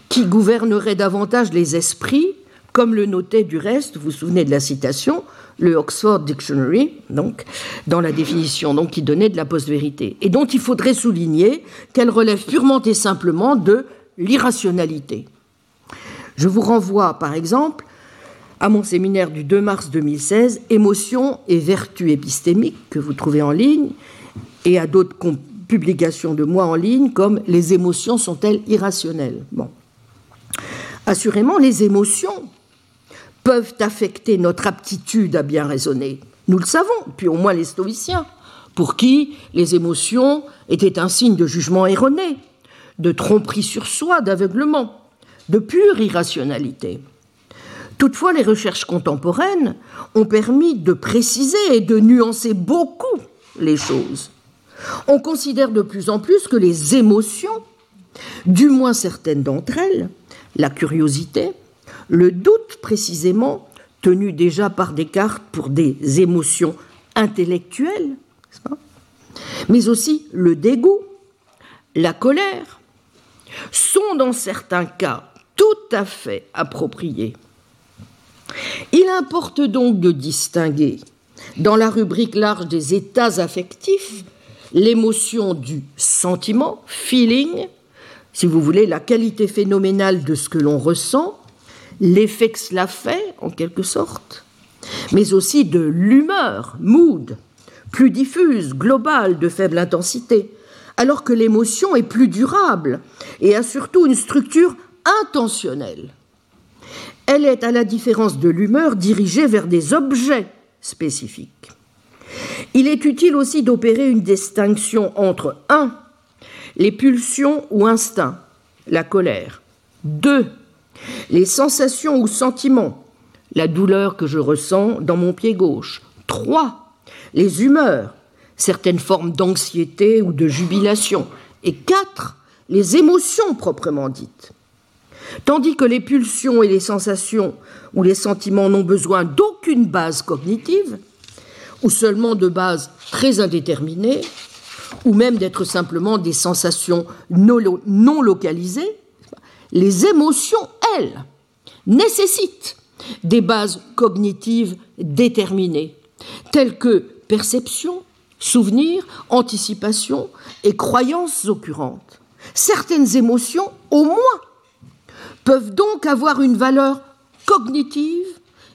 S2: qui gouverneraient davantage les esprits, comme le notait du reste, vous vous souvenez de la citation, le Oxford Dictionary, donc, dans la définition donc, qui donnait de la post-vérité, et dont il faudrait souligner qu'elle relève purement et simplement de l'irrationalité. Je vous renvoie, par exemple, à mon séminaire du 2 mars 2016, Émotions et vertus épistémiques, que vous trouvez en ligne, et à d'autres publications de moi en ligne, comme Les émotions sont-elles irrationnelles? Bon. Assurément, les émotions peuvent affecter notre aptitude à bien raisonner. Nous le savons, puis au moins les stoïciens, pour qui les émotions étaient un signe de jugement erroné, de tromperie sur soi, d'aveuglement, de pure irrationalité. Toutefois, les recherches contemporaines ont permis de préciser et de nuancer beaucoup les choses. On considère de plus en plus que les émotions, du moins certaines d'entre elles, la curiosité, le doute précisément, tenu déjà par Descartes pour des émotions intellectuelles, mais aussi le dégoût, la colère, sont dans certains cas tout à fait appropriés il importe donc de distinguer, dans la rubrique large des états affectifs, l'émotion du sentiment, feeling, si vous voulez, la qualité phénoménale de ce que l'on ressent, l'effet que cela fait, en quelque sorte, mais aussi de l'humeur, mood, plus diffuse, globale, de faible intensité, alors que l'émotion est plus durable et a surtout une structure intentionnelle elle est, à la différence de l'humeur, dirigée vers des objets spécifiques. Il est utile aussi d'opérer une distinction entre 1. Les pulsions ou instincts, la colère. 2. Les sensations ou sentiments, la douleur que je ressens dans mon pied gauche. 3. Les humeurs, certaines formes d'anxiété ou de jubilation. Et 4. Les émotions proprement dites. Tandis que les pulsions et les sensations ou les sentiments n'ont besoin d'aucune base cognitive, ou seulement de bases très indéterminées, ou même d'être simplement des sensations non localisées, les émotions, elles, nécessitent des bases cognitives déterminées, telles que perception, souvenir, anticipation et croyances occurrentes. Certaines émotions, au moins, peuvent donc avoir une valeur cognitive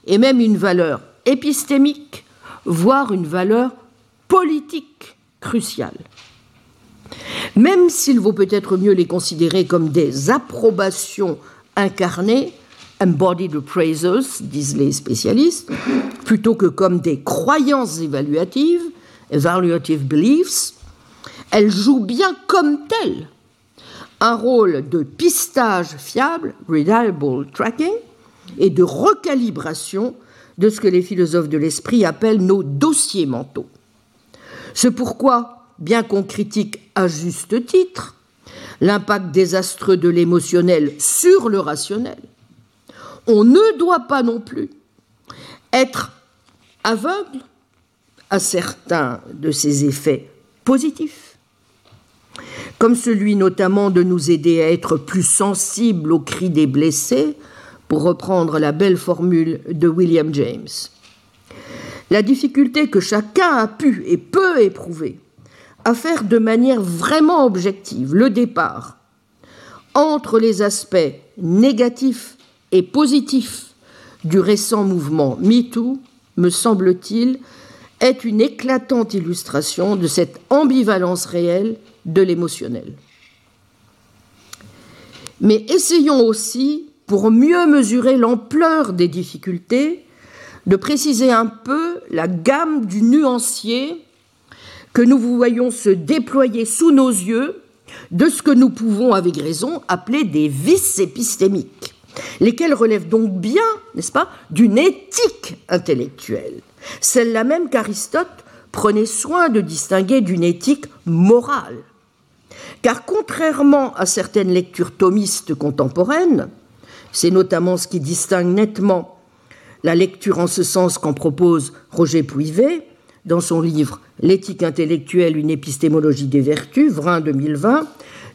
S2: et même une valeur épistémique, voire une valeur politique cruciale. Même s'il vaut peut-être mieux les considérer comme des approbations incarnées, embodied appraisals, disent les spécialistes, plutôt que comme des croyances évaluatives, evaluative beliefs, elles jouent bien comme telles un rôle de pistage fiable, reliable tracking, et de recalibration de ce que les philosophes de l'esprit appellent nos dossiers mentaux. C'est pourquoi, bien qu'on critique à juste titre l'impact désastreux de l'émotionnel sur le rationnel, on ne doit pas non plus être aveugle à certains de ses effets positifs comme celui notamment de nous aider à être plus sensibles aux cris des blessés, pour reprendre la belle formule de William James. La difficulté que chacun a pu et peut éprouver à faire de manière vraiment objective le départ entre les aspects négatifs et positifs du récent mouvement MeToo, me semble-t-il, est une éclatante illustration de cette ambivalence réelle de l'émotionnel. Mais essayons aussi, pour mieux mesurer l'ampleur des difficultés, de préciser un peu la gamme du nuancier que nous voyons se déployer sous nos yeux de ce que nous pouvons, avec raison, appeler des vices épistémiques, lesquels relèvent donc bien, n'est-ce pas, d'une éthique intellectuelle, celle-là même qu'Aristote prenait soin de distinguer d'une éthique morale. Car contrairement à certaines lectures thomistes contemporaines, c'est notamment ce qui distingue nettement la lecture en ce sens qu'en propose Roger Pouivet dans son livre L'éthique intellectuelle, une épistémologie des vertus, Vrin 2020,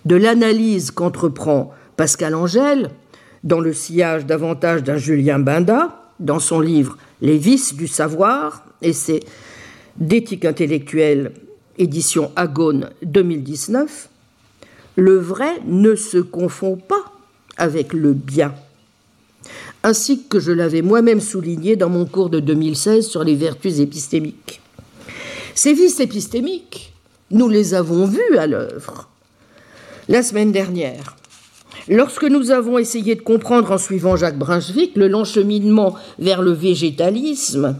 S2: de l'analyse qu'entreprend Pascal Angèle dans le sillage davantage d'un Julien Binda, dans son livre Les vices du savoir, c'est d'éthique intellectuelle, édition Agone 2019, le vrai ne se confond pas avec le bien. Ainsi que je l'avais moi-même souligné dans mon cours de 2016 sur les vertus épistémiques. Ces vices épistémiques, nous les avons vus à l'œuvre. La semaine dernière, lorsque nous avons essayé de comprendre en suivant Jacques Brunswick le long vers le végétalisme,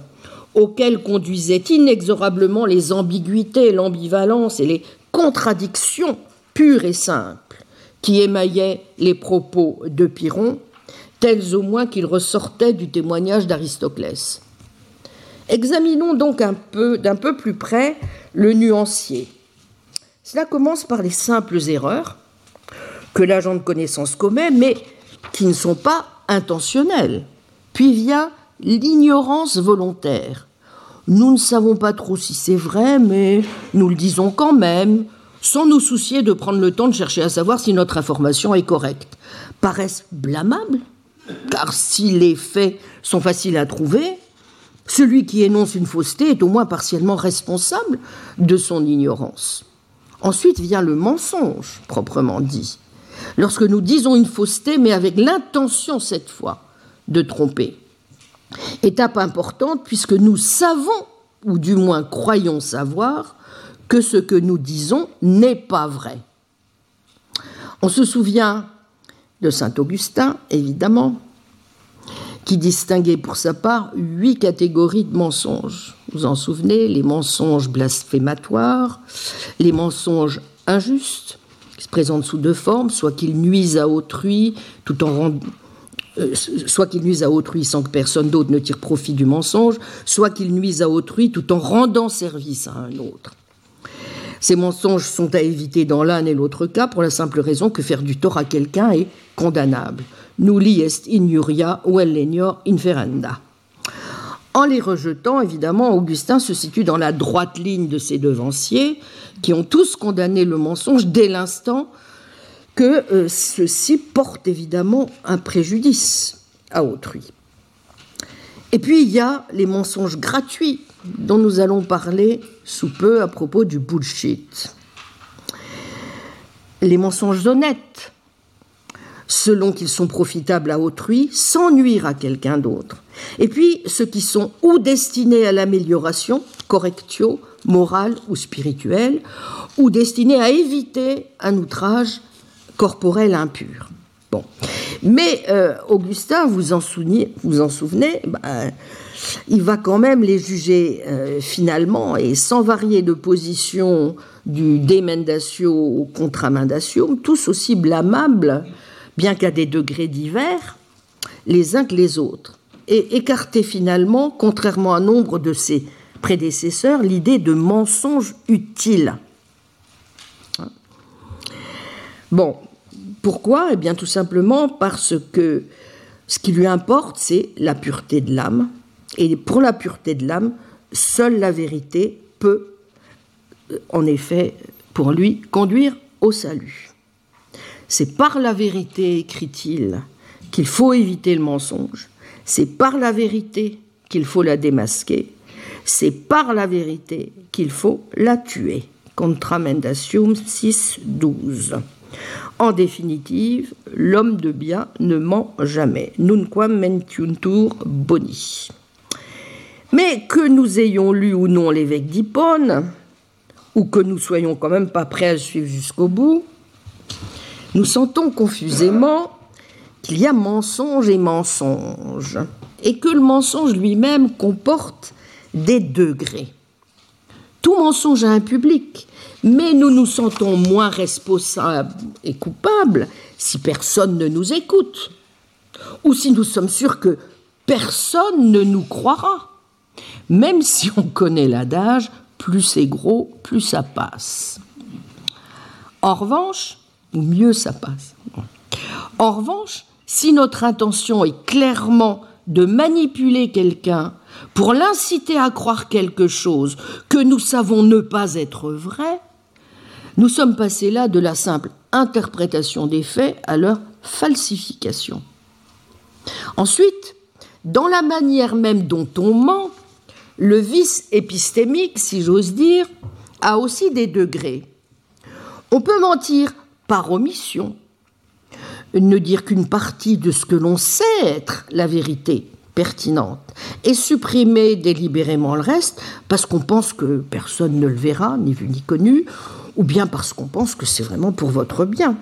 S2: auquel conduisaient inexorablement les ambiguïtés, l'ambivalence et les contradictions pur et simple qui émaillait les propos de Pyrrhon, tels au moins qu'ils ressortaient du témoignage d'Aristoclès. Examinons donc d'un peu plus près le nuancier. Cela commence par les simples erreurs que l'agent de connaissance commet, mais qui ne sont pas intentionnelles. Puis vient l'ignorance volontaire. Nous ne savons pas trop si c'est vrai, mais nous le disons quand même, sans nous soucier de prendre le temps de chercher à savoir si notre information est correcte, paraissent blâmables, car si les faits sont faciles à trouver, celui qui énonce une fausseté est au moins partiellement responsable de son ignorance. Ensuite vient le mensonge, proprement dit, lorsque nous disons une fausseté, mais avec l'intention cette fois de tromper. Étape importante puisque nous savons, ou du moins croyons savoir, que ce que nous disons n'est pas vrai. On se souvient de Saint Augustin, évidemment, qui distinguait pour sa part huit catégories de mensonges. Vous en souvenez Les mensonges blasphématoires, les mensonges injustes, qui se présentent sous deux formes, soit qu'ils nuisent à autrui, tout en euh, soit qu'ils nuisent à autrui sans que personne d'autre ne tire profit du mensonge, soit qu'ils nuisent à autrui tout en rendant service à un autre. Ces mensonges sont à éviter dans l'un et l'autre cas pour la simple raison que faire du tort à quelqu'un est condamnable. Nulli est injuria vellenior inferenda. En les rejetant, évidemment, Augustin se situe dans la droite ligne de ses devanciers, qui ont tous condamné le mensonge dès l'instant que euh, ceci porte évidemment un préjudice à autrui. Et puis il y a les mensonges gratuits dont nous allons parler sous peu à propos du bullshit. Les mensonges honnêtes, selon qu'ils sont profitables à autrui, sans nuire à quelqu'un d'autre. Et puis ceux qui sont ou destinés à l'amélioration, correctio, morale ou spirituelle, ou destinés à éviter un outrage corporel impur. Bon. Mais euh, Augustin, vous en souvenez, vous en souvenez ben, il va quand même les juger euh, finalement et sans varier de position du demendatio au contramendatium, tous aussi blâmables, bien qu'à des degrés divers, les uns que les autres, et écarter finalement, contrairement à nombre de ses prédécesseurs, l'idée de mensonge utile. Bon, pourquoi? Eh bien tout simplement parce que ce qui lui importe, c'est la pureté de l'âme. Et pour la pureté de l'âme, seule la vérité peut, en effet, pour lui, conduire au salut. C'est par la vérité, écrit-il, qu'il faut éviter le mensonge. C'est par la vérité qu'il faut la démasquer. C'est par la vérité qu'il faut la tuer. Contramendatium 6, 12. En définitive, l'homme de bien ne ment jamais. Nunquam mentiuntur boni. Mais que nous ayons lu ou non l'évêque d'Hippone, ou que nous soyons quand même pas prêts à le suivre jusqu'au bout, nous sentons confusément qu'il y a mensonge et mensonge, et que le mensonge lui-même comporte des degrés. Tout mensonge a un public, mais nous nous sentons moins responsables et coupables si personne ne nous écoute, ou si nous sommes sûrs que personne ne nous croira, même si on connaît l'adage, plus c'est gros, plus ça passe. En revanche, ou mieux ça passe. En revanche, si notre intention est clairement de manipuler quelqu'un pour l'inciter à croire quelque chose que nous savons ne pas être vrai, nous sommes passés là de la simple interprétation des faits à leur falsification. Ensuite, dans la manière même dont on ment, le vice épistémique, si j'ose dire, a aussi des degrés. On peut mentir par omission, ne dire qu'une partie de ce que l'on sait être la vérité pertinente, et supprimer délibérément le reste parce qu'on pense que personne ne le verra, ni vu ni connu, ou bien parce qu'on pense que c'est vraiment pour votre bien.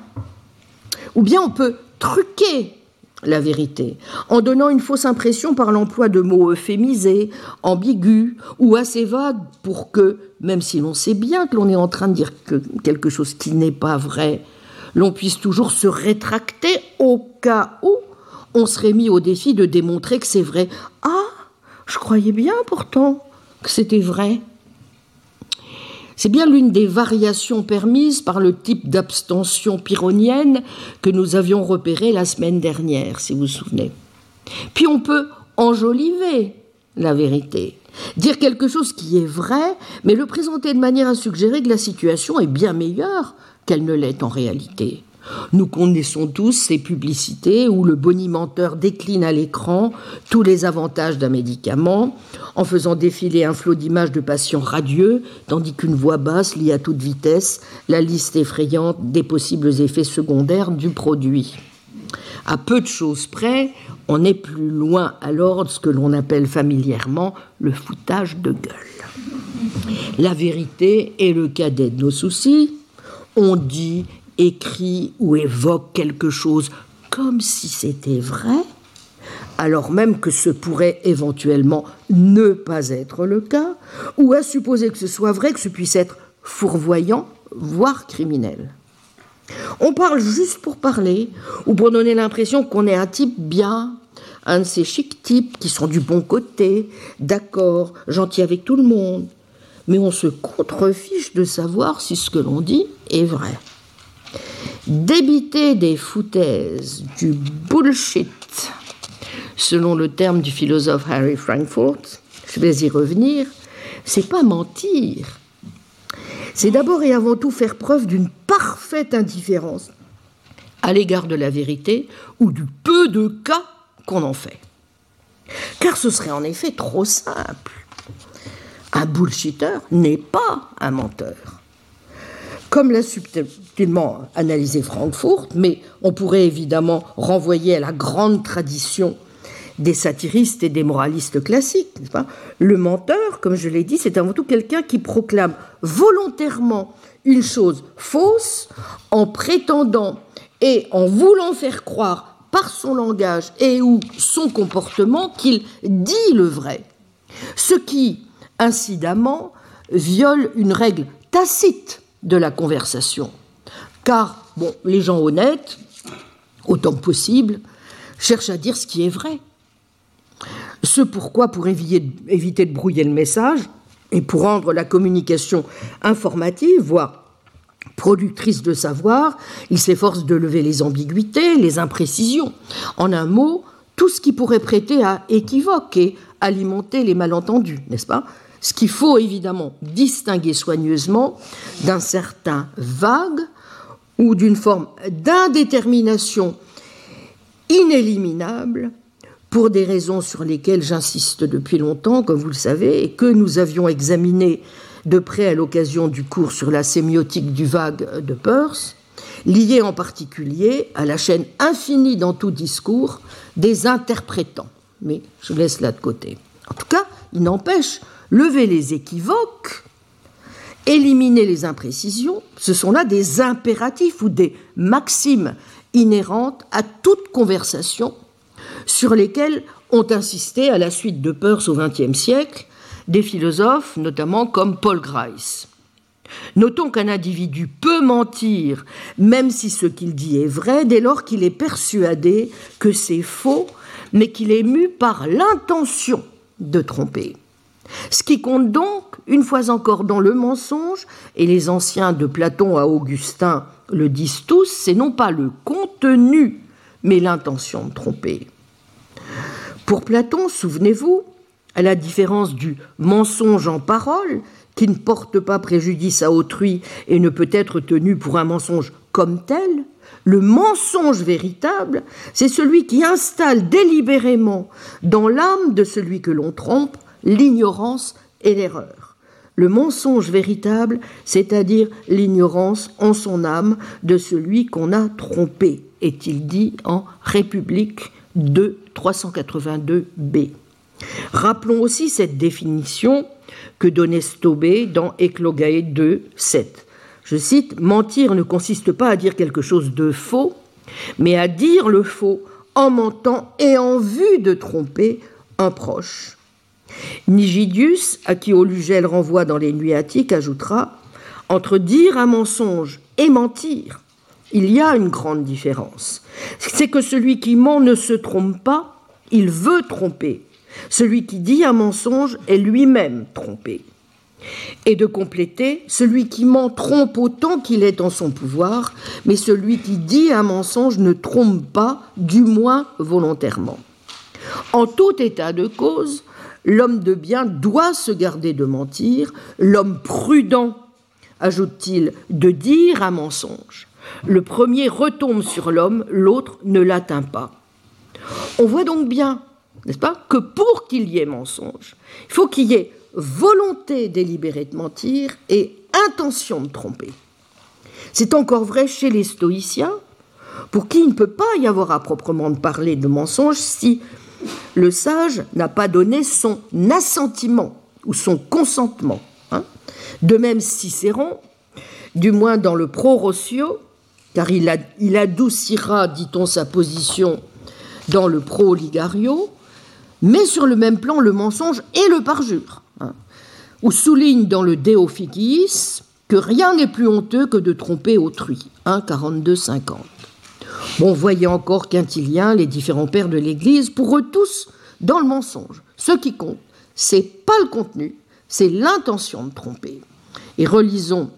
S2: Ou bien on peut truquer la vérité, en donnant une fausse impression par l'emploi de mots euphémisés, ambigus ou assez vagues pour que, même si l'on sait bien que l'on est en train de dire quelque chose qui n'est pas vrai, l'on puisse toujours se rétracter au cas où on serait mis au défi de démontrer que c'est vrai. Ah, je croyais bien pourtant que c'était vrai. C'est bien l'une des variations permises par le type d'abstention pyrrhonienne que nous avions repéré la semaine dernière, si vous vous souvenez. Puis on peut enjoliver la vérité, dire quelque chose qui est vrai, mais le présenter de manière à suggérer que la situation est bien meilleure qu'elle ne l'est en réalité. Nous connaissons tous ces publicités où le bonimenteur décline à l'écran tous les avantages d'un médicament en faisant défiler un flot d'images de patients radieux, tandis qu'une voix basse lit à toute vitesse la liste effrayante des possibles effets secondaires du produit. À peu de choses près, on est plus loin alors de ce que l'on appelle familièrement le foutage de gueule. La vérité est le cadet de nos soucis. On dit écrit ou évoque quelque chose comme si c'était vrai, alors même que ce pourrait éventuellement ne pas être le cas, ou à supposer que ce soit vrai, que ce puisse être fourvoyant, voire criminel. On parle juste pour parler, ou pour donner l'impression qu'on est un type bien, un de ces chics types qui sont du bon côté, d'accord, gentil avec tout le monde, mais on se contrefiche de savoir si ce que l'on dit est vrai. Débiter des foutaises, du bullshit, selon le terme du philosophe Harry Frankfurt, je vais y revenir, c'est pas mentir. C'est d'abord et avant tout faire preuve d'une parfaite indifférence à l'égard de la vérité ou du peu de cas qu'on en fait. Car ce serait en effet trop simple. Un bullshitter n'est pas un menteur. Comme l'a subtilement analysé Frankfurt, mais on pourrait évidemment renvoyer à la grande tradition des satiristes et des moralistes classiques. Le menteur, comme je l'ai dit, c'est avant tout quelqu'un qui proclame volontairement une chose fausse en prétendant et en voulant faire croire par son langage et ou son comportement qu'il dit le vrai. Ce qui, incidemment, viole une règle tacite de la conversation. Car, bon, les gens honnêtes, autant que possible, cherchent à dire ce qui est vrai. Ce pourquoi, pour éviter de brouiller le message et pour rendre la communication informative, voire productrice de savoir, il s'efforce de lever les ambiguïtés, les imprécisions. En un mot, tout ce qui pourrait prêter à équivoque et alimenter les malentendus, n'est-ce pas? Ce qu'il faut évidemment distinguer soigneusement d'un certain vague ou d'une forme d'indétermination inéliminable pour des raisons sur lesquelles j'insiste depuis longtemps, comme vous le savez, et que nous avions examinées de près à l'occasion du cours sur la sémiotique du vague de Peirce, liées en particulier à la chaîne infinie dans tout discours des interprétants. Mais je laisse là de côté. En tout cas, il n'empêche, lever les équivoques, éliminer les imprécisions, ce sont là des impératifs ou des maximes inhérentes à toute conversation sur lesquels ont insisté à la suite de Peirce au XXe siècle des philosophes, notamment comme Paul Grice. Notons qu'un individu peut mentir, même si ce qu'il dit est vrai, dès lors qu'il est persuadé que c'est faux, mais qu'il est mu par l'intention de tromper. Ce qui compte donc, une fois encore dans le mensonge, et les anciens de Platon à Augustin le disent tous, c'est non pas le contenu, mais l'intention de tromper. Pour Platon, souvenez-vous, à la différence du mensonge en parole, qui ne porte pas préjudice à autrui et ne peut être tenu pour un mensonge comme tel, le mensonge véritable, c'est celui qui installe délibérément dans l'âme de celui que l'on trompe l'ignorance et l'erreur. Le mensonge véritable, c'est-à-dire l'ignorance en son âme de celui qu'on a trompé, est-il dit en République 2 382b. Rappelons aussi cette définition que donnait Stobé dans Eclogae 2, 7. Je cite Mentir ne consiste pas à dire quelque chose de faux, mais à dire le faux en mentant et en vue de tromper un proche. Nigidius, à qui Olugel renvoie dans les Nuits attiques, ajoutera Entre dire un mensonge et mentir, il y a une grande différence. C'est que celui qui ment ne se trompe pas, il veut tromper. Celui qui dit un mensonge est lui-même trompé. Et de compléter, celui qui ment trompe autant qu'il est en son pouvoir, mais celui qui dit un mensonge ne trompe pas, du moins volontairement. En tout état de cause, l'homme de bien doit se garder de mentir, l'homme prudent, ajoute-t-il, de dire un mensonge. Le premier retombe sur l'homme, l'autre ne l'atteint pas. On voit donc bien, n'est-ce pas, que pour qu'il y ait mensonge, il faut qu'il y ait volonté délibérée de mentir et intention de tromper. C'est encore vrai chez les stoïciens, pour qui il ne peut pas y avoir à proprement parler de mensonge si le sage n'a pas donné son assentiment ou son consentement. Hein. de même, Cicéron, du moins dans le Pro car il, adoucira, dit-on, sa position dans le pro-ligario, mais sur le même plan le mensonge et le parjure, hein, ou souligne dans le De que rien n'est plus honteux que de tromper autrui, 1 42 50. Bon, voyez encore Quintilien, les différents pères de l'Église, pour eux tous, dans le mensonge. Ce qui compte, c'est pas le contenu, c'est l'intention de tromper. Et relisons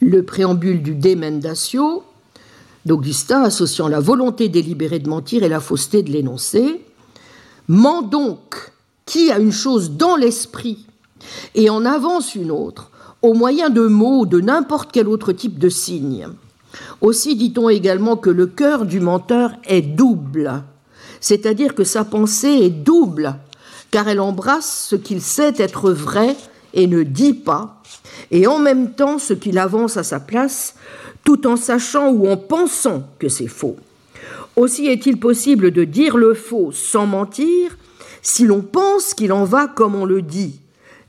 S2: le préambule du De d'Augustin associant la volonté délibérée de mentir et la fausseté de l'énoncer. Ment donc qui a une chose dans l'esprit et en avance une autre au moyen de mots ou de n'importe quel autre type de signe. Aussi dit-on également que le cœur du menteur est double, c'est-à-dire que sa pensée est double, car elle embrasse ce qu'il sait être vrai et ne dit pas, et en même temps ce qu'il avance à sa place, tout en sachant ou en pensant que c'est faux. Aussi est-il possible de dire le faux sans mentir si l'on pense qu'il en va comme on le dit,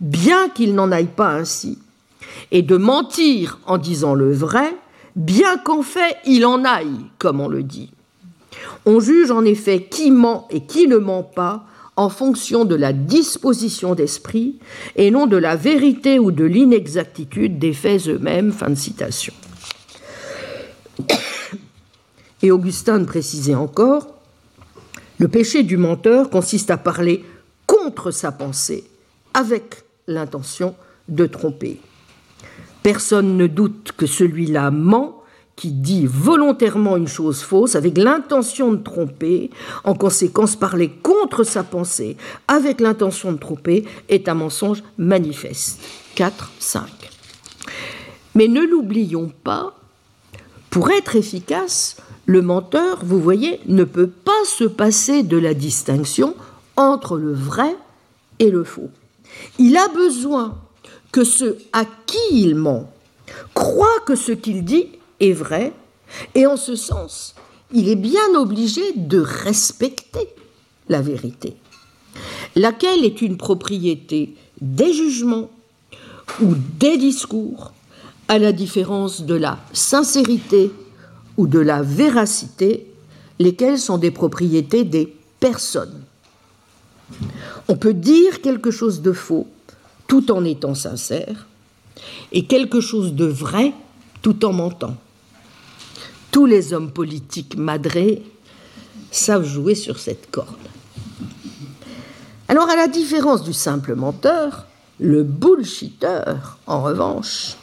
S2: bien qu'il n'en aille pas ainsi, et de mentir en disant le vrai, bien qu'en fait il en aille comme on le dit. On juge en effet qui ment et qui ne ment pas en fonction de la disposition d'esprit et non de la vérité ou de l'inexactitude des faits eux-mêmes. Fin de citation. Et Augustin précisait encore, le péché du menteur consiste à parler contre sa pensée avec l'intention de tromper. Personne ne doute que celui-là ment qui dit volontairement une chose fausse avec l'intention de tromper, en conséquence parler contre sa pensée avec l'intention de tromper, est un mensonge manifeste. 4, 5. Mais ne l'oublions pas, pour être efficace, le menteur, vous voyez, ne peut pas se passer de la distinction entre le vrai et le faux. Il a besoin que ceux à qui il ment croient que ce qu'il dit est vrai, et en ce sens, il est bien obligé de respecter la vérité, laquelle est une propriété des jugements ou des discours, à la différence de la sincérité ou de la véracité, lesquelles sont des propriétés des personnes. On peut dire quelque chose de faux tout en étant sincère, et quelque chose de vrai tout en mentant tous les hommes politiques madrés savent jouer sur cette corde. Alors, à la différence du simple menteur, le bullshitter, en revanche,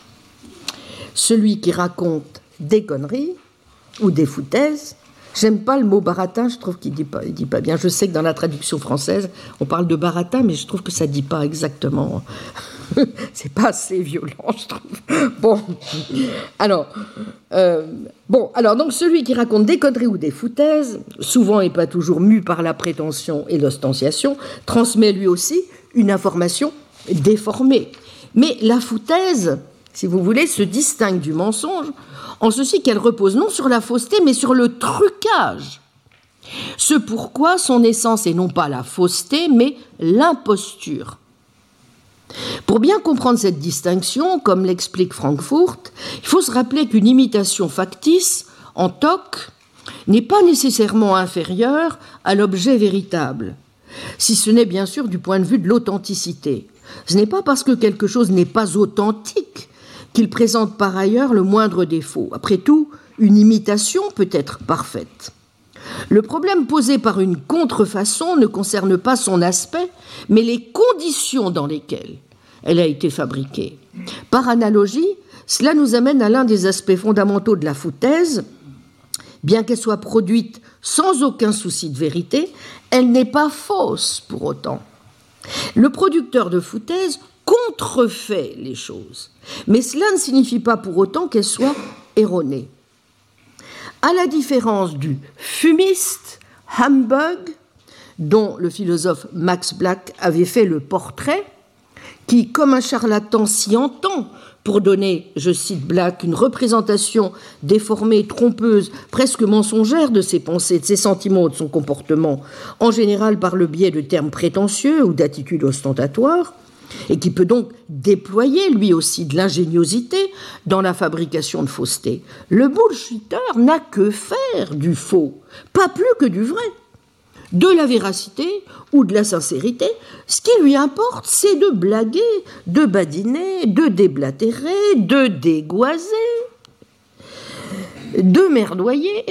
S2: celui qui raconte des conneries ou des foutaises, j'aime pas le mot baratin, je trouve qu'il dit pas, dit pas bien. Je sais que dans la traduction française, on parle de baratin, mais je trouve que ça dit pas exactement c'est pas assez violent, je trouve. Bon, alors, euh, bon, alors donc celui qui raconte des conneries ou des foutaises, souvent et pas toujours mu par la prétention et l'ostentation, transmet lui aussi une information déformée. Mais la foutaise, si vous voulez, se distingue du mensonge en ceci qu'elle repose non sur la fausseté, mais sur le trucage. Ce pourquoi son essence est non pas la fausseté, mais l'imposture. Pour bien comprendre cette distinction, comme l'explique Frankfurt, il faut se rappeler qu'une imitation factice, en toc, n'est pas nécessairement inférieure à l'objet véritable, si ce n'est bien sûr du point de vue de l'authenticité. Ce n'est pas parce que quelque chose n'est pas authentique qu'il présente par ailleurs le moindre défaut. Après tout, une imitation peut être parfaite. Le problème posé par une contrefaçon ne concerne pas son aspect, mais les conditions dans lesquelles elle a été fabriquée. Par analogie, cela nous amène à l'un des aspects fondamentaux de la foutaise. Bien qu'elle soit produite sans aucun souci de vérité, elle n'est pas fausse pour autant. Le producteur de foutaise contrefait les choses, mais cela ne signifie pas pour autant qu'elle soit erronée. À la différence du fumiste humbug, dont le philosophe Max Black avait fait le portrait, qui, comme un charlatan, s'y entend pour donner, je cite Black, une représentation déformée, trompeuse, presque mensongère de ses pensées, de ses sentiments, de son comportement, en général par le biais de termes prétentieux ou d'attitudes ostentatoires, et qui peut donc déployer lui aussi de l'ingéniosité dans la fabrication de fausseté. Le bullshitter n'a que faire du faux, pas plus que du vrai de la véracité ou de la sincérité. Ce qui lui importe, c'est de blaguer, de badiner, de déblatérer, de dégoiser, de merdoyer,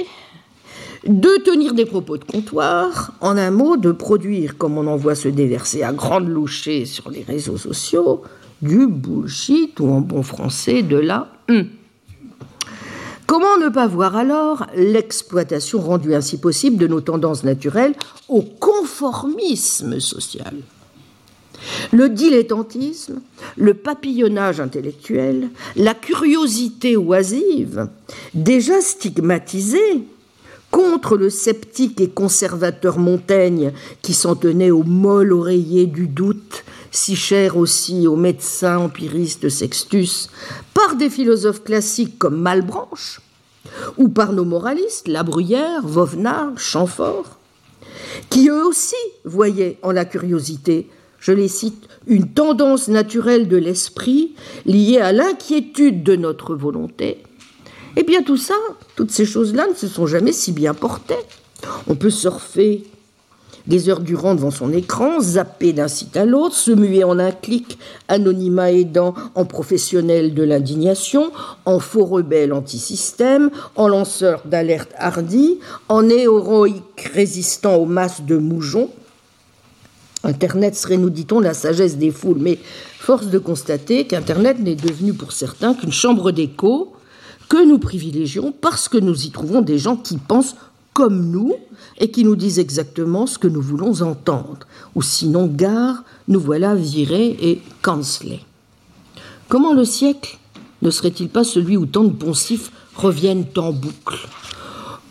S2: de tenir des propos de comptoir, en un mot, de produire, comme on en voit se déverser à grande louchée sur les réseaux sociaux, du bullshit, ou en bon français, de la hum. Comment ne pas voir alors l'exploitation rendue ainsi possible de nos tendances naturelles au conformisme social? Le dilettantisme, le papillonnage intellectuel, la curiosité oisive, déjà stigmatisés, contre le sceptique et conservateur Montaigne qui s'en tenait au molle oreiller du doute, si cher aussi au médecin empiriste Sextus, par des philosophes classiques comme Malbranche, ou par nos moralistes, La Bruyère, Vauvenard, Chamfort, qui eux aussi voyaient en la curiosité je les cite, une tendance naturelle de l'esprit liée à l'inquiétude de notre volonté, eh bien tout ça, toutes ces choses-là ne se sont jamais si bien portées. On peut surfer des heures durant devant son écran, zapper d'un site à l'autre, se muer en un clic, anonymat aidant en professionnel de l'indignation, en faux rebelle anti-système, en lanceur d'alerte hardi, en héroïque résistant aux masses de moujons, Internet serait, nous dit-on, la sagesse des foules, mais force de constater qu'Internet n'est devenu pour certains qu'une chambre d'écho que nous privilégions parce que nous y trouvons des gens qui pensent comme nous et qui nous disent exactement ce que nous voulons entendre. Ou sinon, gare, nous voilà virés et cancellés. Comment le siècle ne serait-il pas celui où tant de poncifs reviennent en boucle?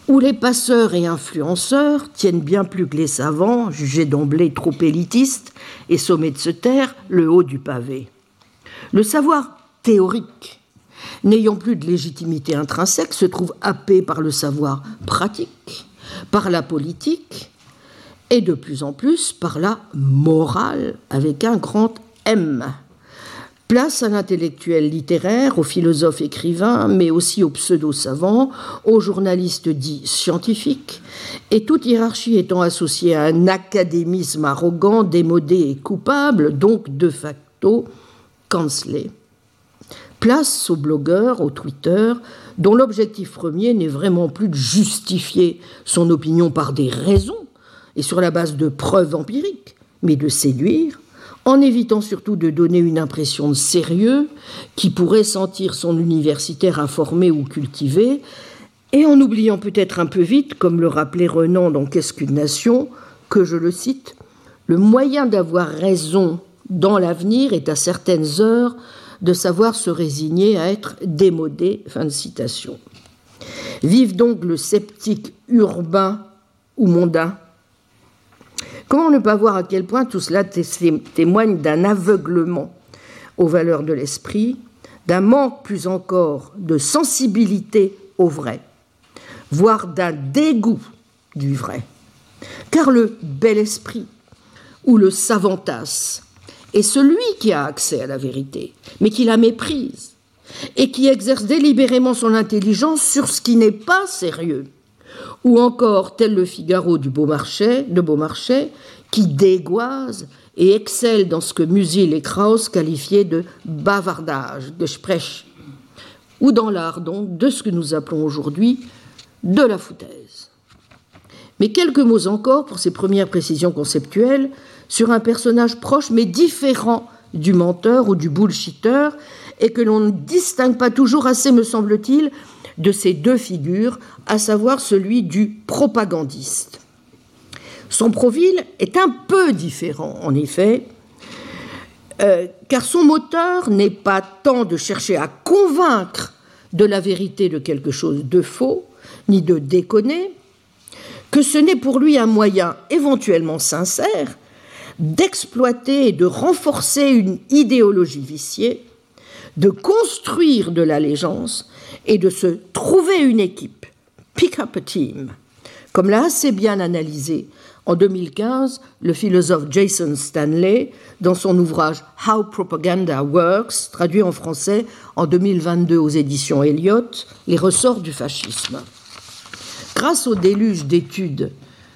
S2: Où les passeurs et influenceurs tiennent bien plus que les savants, jugés d'emblée trop élitistes, et sommés de se taire, le haut du pavé? Le savoir théorique, n'ayant plus de légitimité intrinsèque, se trouve happé par le savoir pratique, par la politique, et de plus en plus par la morale, avec un grand M. Place à l'intellectuel littéraire, aux philosophes écrivains, mais aussi aux pseudo-savants, aux journalistes dits scientifiques, et toute hiérarchie étant associée à un académisme arrogant, démodé et coupable, donc de facto cancellé. Place aux blogueurs, aux tweeters, dont l'objectif premier n'est vraiment plus de justifier son opinion par des raisons et sur la base de preuves empiriques, mais de séduire, en évitant surtout de donner une impression de sérieux qui pourrait sentir son universitaire informé ou cultivé, et en oubliant peut-être un peu vite, comme le rappelait Renan dans Qu'est-ce qu'une nation, que je le cite, le moyen d'avoir raison dans l'avenir est à certaines heures de savoir se résigner à être démodé. Fin de citation. Vive donc le sceptique urbain ou mondain Comment ne pas voir à quel point tout cela témoigne d'un aveuglement aux valeurs de l'esprit, d'un manque plus encore de sensibilité au vrai, voire d'un dégoût du vrai. Car le bel esprit ou le savantas est celui qui a accès à la vérité, mais qui la méprise et qui exerce délibérément son intelligence sur ce qui n'est pas sérieux ou encore tel le Figaro du de Beaumarchais, qui dégoise et excelle dans ce que Musil et Krauss qualifiaient de bavardage, de sprech, ou dans l'art donc de ce que nous appelons aujourd'hui de la foutaise. Mais quelques mots encore pour ces premières précisions conceptuelles sur un personnage proche mais différent du menteur ou du bullshitter et que l'on ne distingue pas toujours assez, me semble-t-il, de ces deux figures, à savoir celui du propagandiste. Son profil est un peu différent, en effet, euh, car son moteur n'est pas tant de chercher à convaincre de la vérité de quelque chose de faux, ni de déconner, que ce n'est pour lui un moyen éventuellement sincère d'exploiter et de renforcer une idéologie viciée, de construire de l'allégeance et de se trouver une équipe, pick up a team, comme l'a assez bien analysé en 2015 le philosophe Jason Stanley dans son ouvrage How Propaganda Works, traduit en français en 2022 aux éditions Elliott, Les ressorts du fascisme. Grâce au déluge d'études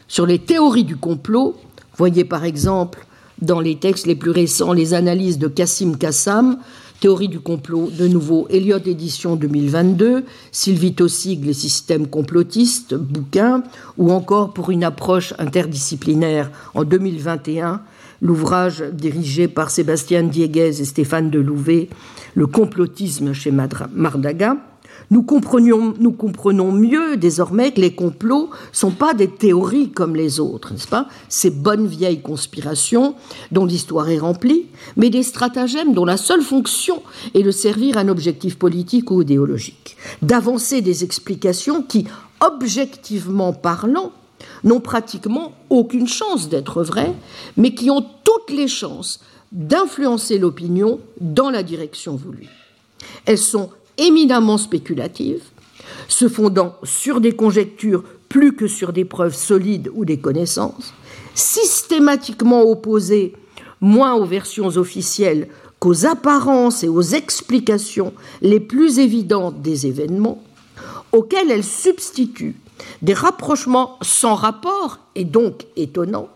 S2: sur les théories du complot, voyez par exemple dans les textes les plus récents les analyses de Kassim Kassam, Théorie du complot, de nouveau, Elliott Édition 2022, Sylvie Tossig, Les systèmes complotistes, bouquin, ou encore pour une approche interdisciplinaire en 2021, l'ouvrage dirigé par Sébastien Dieguez et Stéphane Delouvet, Le complotisme chez Mardaga, Nous, nous comprenons mieux désormais que les complots ne sont pas des théories comme les autres, n'est-ce pas? Ces bonnes vieilles conspirations dont l'histoire est remplie, mais des stratagèmes dont la seule fonction est de servir un objectif politique ou idéologique, d'avancer des explications qui, objectivement parlant, n'ont pratiquement aucune chance d'être vraies, mais qui ont toutes les chances d'influencer l'opinion dans la direction voulue. Elles sont éminemment spéculatives, se fondant sur des conjectures plus que sur des preuves solides ou des connaissances, systématiquement opposées moins aux versions officielles qu'aux apparences et aux explications les plus évidentes des événements, auxquelles elles substituent des rapprochements sans rapport et donc étonnants,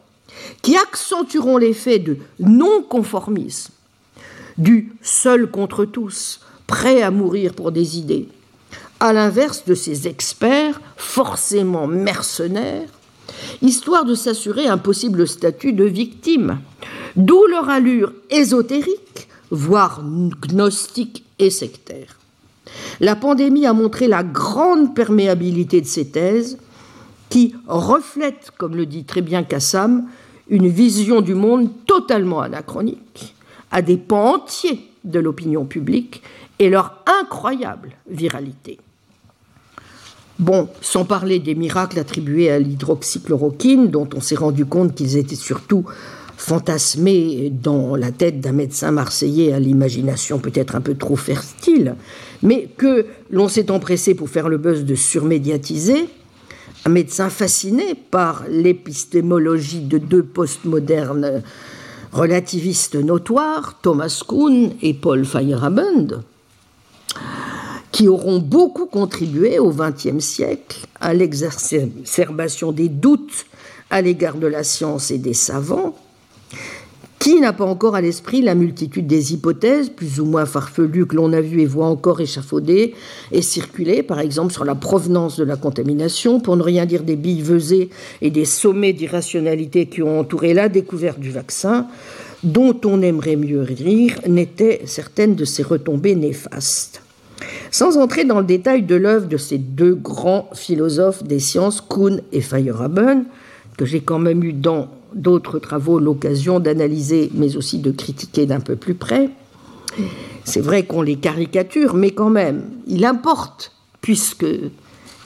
S2: qui accentueront l'effet de non-conformisme, du seul contre tous, prêt à mourir pour des idées, à l'inverse de ces experts forcément mercenaires, histoire de s'assurer un possible statut de victime, d'où leur allure ésotérique, voire gnostique et sectaire. La pandémie a montré la grande perméabilité de ces thèses qui reflètent, comme le dit très bien Kassam, une vision du monde totalement anachronique, à des pans entiers de l'opinion publique et leur incroyable viralité. Bon, sans parler des miracles attribués à l'hydroxychloroquine, dont on s'est rendu compte qu'ils étaient surtout fantasmés dans la tête d'un médecin marseillais à l'imagination peut-être un peu trop fertile, mais que l'on s'est empressé pour faire le buzz de surmédiatiser, un médecin fasciné par l'épistémologie de deux postmodernes relativistes notoires, Thomas Kuhn et Paul Feyerabend, qui auront beaucoup contribué au XXe siècle à l'exacerbation des doutes à l'égard de la science et des savants, qui n'a pas encore à l'esprit la multitude des hypothèses, plus ou moins farfelues, que l'on a vues et voit encore échafauder et circuler, par exemple sur la provenance de la contamination, pour ne rien dire des billevesées et des sommets d'irrationalité qui ont entouré la découverte du vaccin, dont on aimerait mieux rire, n'étaient certaines de ces retombées néfastes. Sans entrer dans le détail de l'œuvre de ces deux grands philosophes des sciences, Kuhn et Feyerabend, que j'ai quand même eu dans d'autres travaux l'occasion d'analyser, mais aussi de critiquer d'un peu plus près. C'est vrai qu'on les caricature, mais quand même, il importe, puisque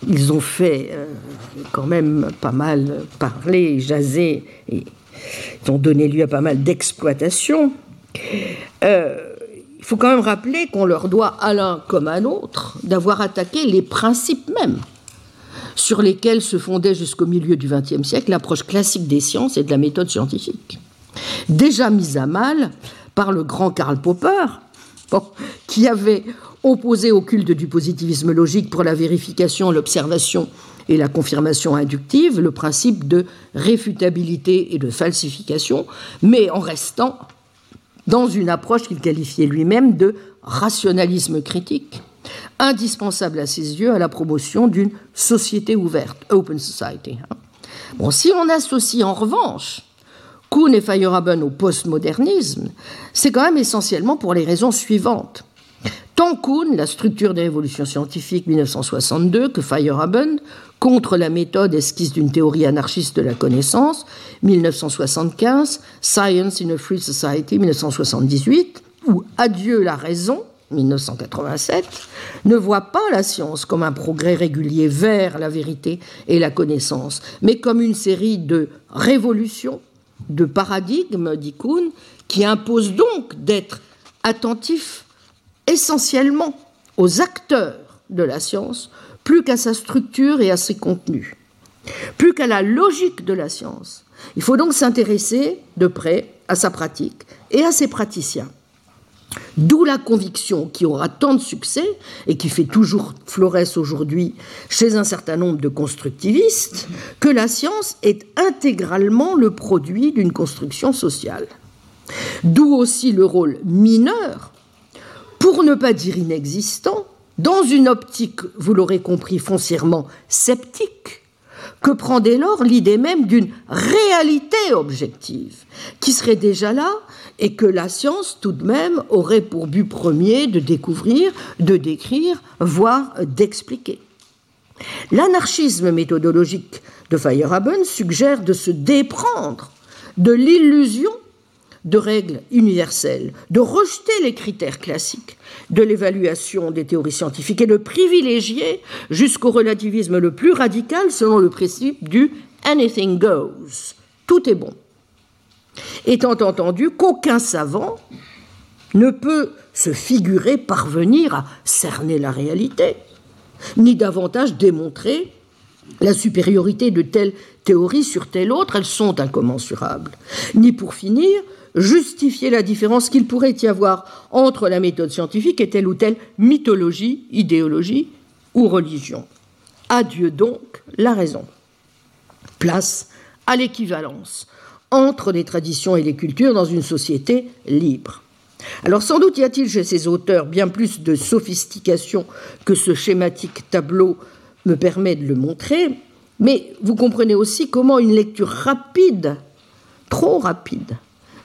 S2: ils ont fait euh, quand même pas mal parler, jaser, et ont donné lieu à pas mal d'exploitation. Euh, il faut quand même rappeler qu'on leur doit, à l'un comme à l'autre, d'avoir attaqué les principes mêmes sur lesquels se fondait jusqu'au milieu du XXe siècle l'approche classique des sciences et de la méthode scientifique. Déjà mise à mal par le grand Karl Popper, qui avait opposé au culte du positivisme logique pour la vérification, l'observation et la confirmation inductive le principe de réfutabilité et de falsification, mais en restant dans une approche qu'il qualifiait lui-même de rationalisme critique indispensable à ses yeux à la promotion d'une société ouverte, open society. Hein. Bon, si on associe en revanche Kuhn et Feyerabend au postmodernisme, c'est quand même essentiellement pour les raisons suivantes. Tant Kuhn, la structure des révolutions scientifiques 1962, que Feyerabend, contre la méthode esquisse d'une théorie anarchiste de la connaissance 1975, Science in a Free Society 1978, ou Adieu la raison 1987, ne voit pas la science comme un progrès régulier vers la vérité et la connaissance, mais comme une série de révolutions, de paradigmes, dit Kuhn, qui imposent donc d'être attentif essentiellement aux acteurs de la science, plus qu'à sa structure et à ses contenus, plus qu'à la logique de la science. Il faut donc s'intéresser de près à sa pratique et à ses praticiens. D'où la conviction qui aura tant de succès et qui fait toujours florès aujourd'hui chez un certain nombre de constructivistes que la science est intégralement le produit d'une construction sociale. D'où aussi le rôle mineur, pour ne pas dire inexistant, dans une optique, vous l'aurez compris, foncièrement sceptique, que prend dès lors l'idée même d'une réalité objective, qui serait déjà là et que la science tout de même aurait pour but premier de découvrir, de décrire, voire d'expliquer. L'anarchisme méthodologique de Feyerabend suggère de se déprendre de l'illusion de règles universelles, de rejeter les critères classiques de l'évaluation des théories scientifiques et de privilégier jusqu'au relativisme le plus radical selon le principe du anything goes. Tout est bon. Étant entendu qu'aucun savant ne peut se figurer parvenir à cerner la réalité, ni davantage démontrer la supériorité de telle théorie sur telle autre, elles sont incommensurables, ni pour finir justifier la différence qu'il pourrait y avoir entre la méthode scientifique et telle ou telle mythologie, idéologie ou religion. Adieu donc la raison. Place à l'équivalence entre les traditions et les cultures dans une société libre. Alors sans doute y a-t-il chez ces auteurs bien plus de sophistication que ce schématique tableau me permet de le montrer, mais vous comprenez aussi comment une lecture rapide, trop rapide,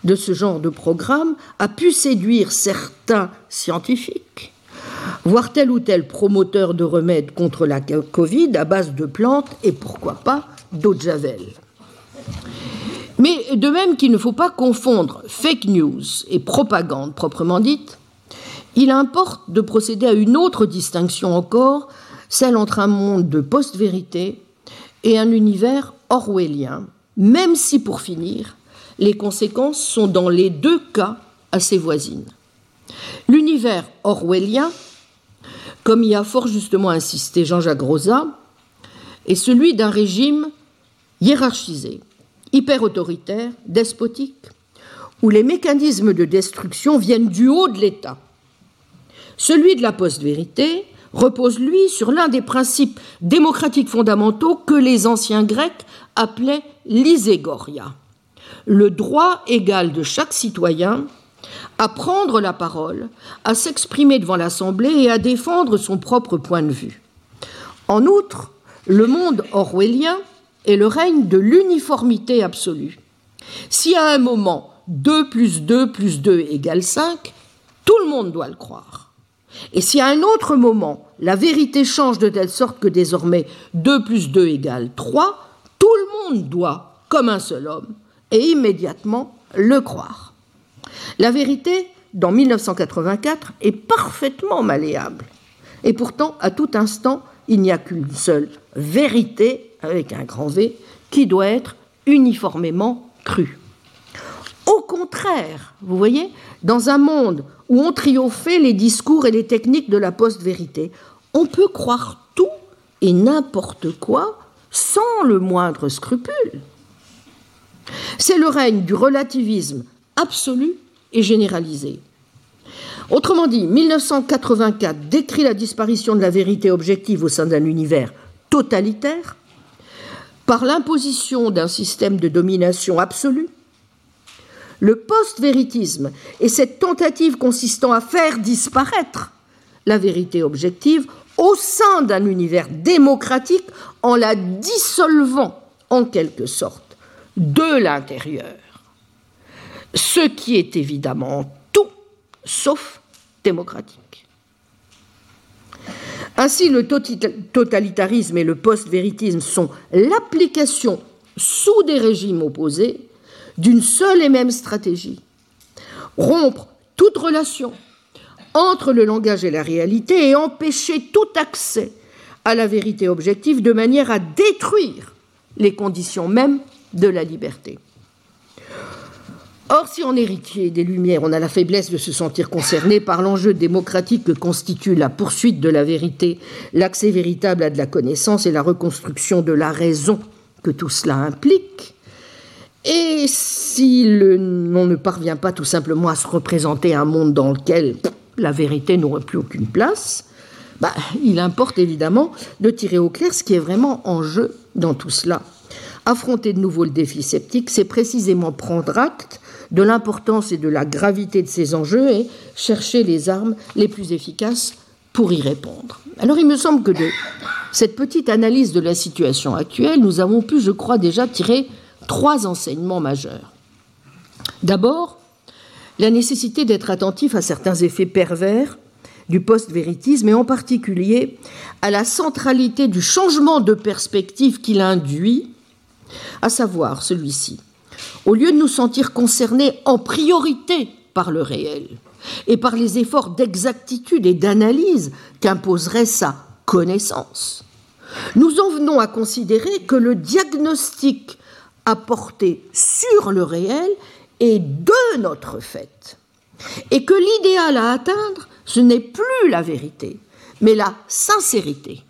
S2: de ce genre de programme a pu séduire certains scientifiques, voire tel ou tel promoteur de remèdes contre la Covid à base de plantes et pourquoi pas d'eau de javel. Mais de même qu'il ne faut pas confondre fake news et propagande proprement dite, il importe de procéder à une autre distinction encore, celle entre un monde de post-vérité et un univers orwellien, même si pour finir, les conséquences sont dans les deux cas assez voisines. L'univers orwellien, comme y a fort justement insisté Jean-Jacques Rosa, est celui d'un régime hiérarchisé, hyper autoritaire, despotique, où les mécanismes de destruction viennent du haut de l'État. Celui de la post-vérité repose, lui, sur l'un des principes démocratiques fondamentaux que les anciens Grecs appelaient l'iségoria, le droit égal de chaque citoyen à prendre la parole, à s'exprimer devant l'Assemblée et à défendre son propre point de vue. En outre, le monde orwellien est le règne de l'uniformité absolue. Si à un moment 2 plus 2 plus 2 égale 5, tout le monde doit le croire. Et si à un autre moment la vérité change de telle sorte que désormais 2 plus 2 égale 3, tout le monde doit, comme un seul homme, et immédiatement le croire. La vérité, dans 1984, est parfaitement malléable. Et pourtant, à tout instant, il n'y a qu'une seule vérité, avec un grand V, qui doit être uniformément crue. Au contraire, vous voyez, dans un monde où ont triomphé les discours et les techniques de la post-vérité, on peut croire tout et n'importe quoi sans le moindre scrupule. C'est le règne du relativisme absolu et généralisé. Autrement dit, 1984 décrit la disparition de la vérité objective au sein d'un univers totalitaire par l'imposition d'un système de domination absolue. Le post-véritisme est cette tentative consistant à faire disparaître la vérité objective au sein d'un univers démocratique en la dissolvant en quelque sorte de l'intérieur, ce qui est évidemment tout sauf démocratique. Ainsi, le totalitarisme et le post-véritisme sont l'application sous des régimes opposés d'une seule et même stratégie. Rompre toute relation entre le langage et la réalité et empêcher tout accès à la vérité objective de manière à détruire les conditions mêmes de la liberté. Or, si en héritier des Lumières, on a la faiblesse de se sentir concerné par l'enjeu démocratique que constitue la poursuite de la vérité, l'accès véritable à de la connaissance et la reconstruction de la raison que tout cela implique, et si l'on ne parvient pas tout simplement à se représenter un monde dans lequel la vérité n'aurait plus aucune place, bah, il importe évidemment de tirer au clair ce qui est vraiment en jeu dans tout cela. Affronter de nouveau le défi sceptique, c'est précisément prendre acte de l'importance et de la gravité de ces enjeux et chercher les armes les plus efficaces pour y répondre. Alors il me semble que de cette petite analyse de la situation actuelle, nous avons pu, je crois, déjà tirer trois enseignements majeurs. D'abord, la nécessité d'être attentif à certains effets pervers du post-véritisme et en particulier à la centralité du changement de perspective qu'il induit, à savoir celui-ci. Au lieu de nous sentir concernés en priorité par le réel et par les efforts d'exactitude et d'analyse qu'imposerait sa connaissance, nous en venons à considérer que le diagnostic apporté sur le réel est de notre fait et que l'idéal à atteindre ce n'est plus la vérité, mais la sincérité.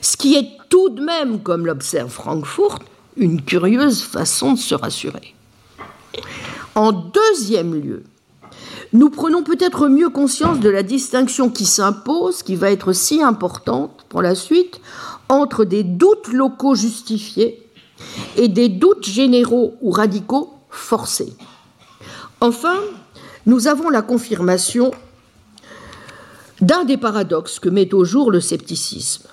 S2: Ce qui est tout de même, comme l'observe Frankfurt, une curieuse façon de se rassurer. En deuxième lieu, nous prenons peut-être mieux conscience de la distinction qui s'impose, qui va être si importante pour la suite, entre des doutes locaux justifiés et des doutes généraux ou radicaux forcés. Enfin, nous avons la confirmation d'un des paradoxes que met au jour le scepticisme,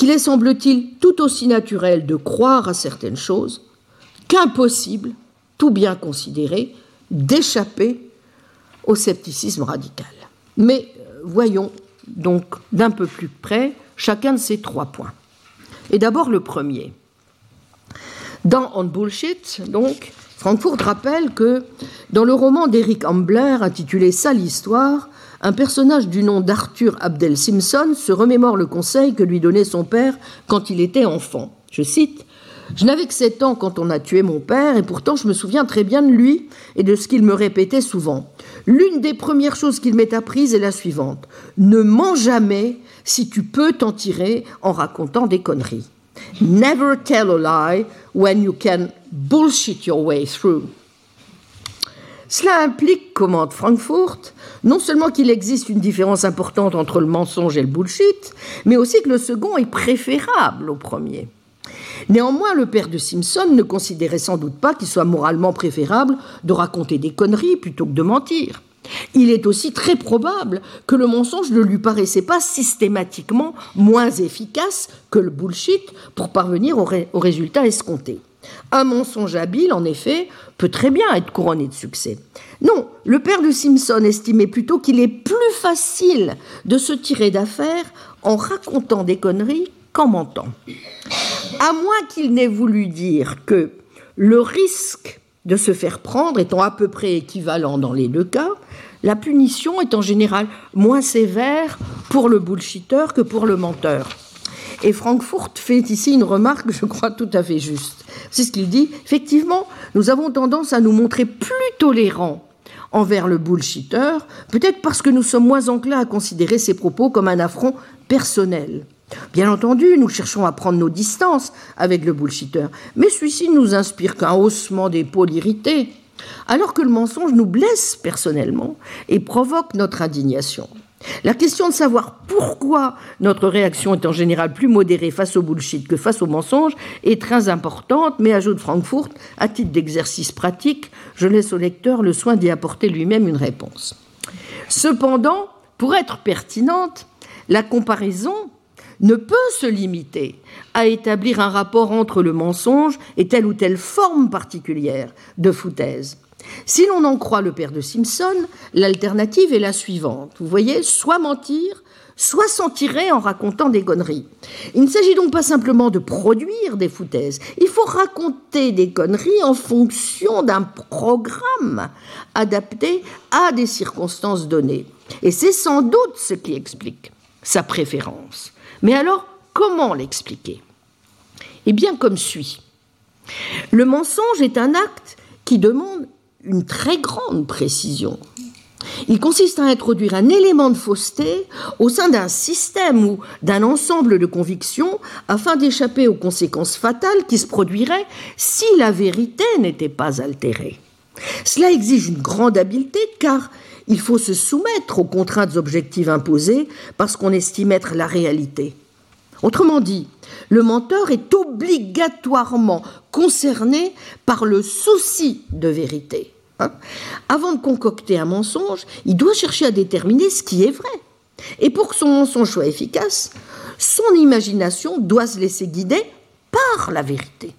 S2: qu'il est, semble-t-il, tout aussi naturel de croire à certaines choses qu'impossible, tout bien considéré, d'échapper au scepticisme radical. Mais euh, voyons donc d'un peu plus près chacun de ces trois points. Et d'abord le premier. Dans On Bullshit, donc, Frankfurt rappelle que dans le roman d'Eric Ambler intitulé Ça l'histoire, un personnage du nom d'Arthur Abdel Simpson se remémore le conseil que lui donnait son père quand il était enfant. Je cite Je n'avais que 7 ans quand on a tué mon père, et pourtant je me souviens très bien de lui et de ce qu'il me répétait souvent. L'une des premières choses qu'il m'ait apprise est la suivante Ne mens jamais si tu peux t'en tirer en racontant des conneries. Never tell a lie when you can bullshit your way through. Cela implique, commente Frankfurt, non seulement qu'il existe une différence importante entre le mensonge et le bullshit, mais aussi que le second est préférable au premier. Néanmoins, le père de Simpson ne considérait sans doute pas qu'il soit moralement préférable de raconter des conneries plutôt que de mentir. Il est aussi très probable que le mensonge ne lui paraissait pas systématiquement moins efficace que le bullshit pour parvenir au, au résultat escompté. Un mensonge habile, en effet, peut très bien être couronné de succès. Non, le père de Simpson estimait plutôt qu'il est plus facile de se tirer d'affaire en racontant des conneries qu'en mentant. À moins qu'il n'ait voulu dire que le risque de se faire prendre étant à peu près équivalent dans les deux cas, la punition est en général moins sévère pour le bullshitter que pour le menteur. Et Frankfurt fait ici une remarque, je crois, tout à fait juste. C'est ce qu'il dit. Effectivement, nous avons tendance à nous montrer plus tolérants envers le bullshitter, peut-être parce que nous sommes moins enclins à considérer ses propos comme un affront personnel. Bien entendu, nous cherchons à prendre nos distances avec le bullshitter, mais celui-ci nous inspire qu'un haussement d'épaule irrité, alors que le mensonge nous blesse personnellement et provoque notre indignation. La question de savoir pourquoi notre réaction est en général plus modérée face au bullshit que face au mensonge est très importante, mais ajoute Frankfurt, à titre d'exercice pratique, je laisse au lecteur le soin d'y apporter lui-même une réponse. Cependant, pour être pertinente, la comparaison ne peut se limiter à établir un rapport entre le mensonge et telle ou telle forme particulière de foutaise. Si l'on en croit le père de Simpson, l'alternative est la suivante. Vous voyez, soit mentir, soit s'en tirer en racontant des conneries. Il ne s'agit donc pas simplement de produire des foutaises, il faut raconter des conneries en fonction d'un programme adapté à des circonstances données. Et c'est sans doute ce qui explique sa préférence. Mais alors, comment l'expliquer? Eh bien, comme suit. Le mensonge est un acte qui demande une très grande précision. Il consiste à introduire un élément de fausseté au sein d'un système ou d'un ensemble de convictions afin d'échapper aux conséquences fatales qui se produiraient si la vérité n'était pas altérée. Cela exige une grande habileté car il faut se soumettre aux contraintes objectives imposées parce qu'on estime être la réalité. Autrement dit, le menteur est obligatoirement concerné par le souci de vérité. Hein. Avant de concocter un mensonge, il doit chercher à déterminer ce qui est vrai. Et pour que son mensonge soit efficace, son imagination doit se laisser guider par la vérité.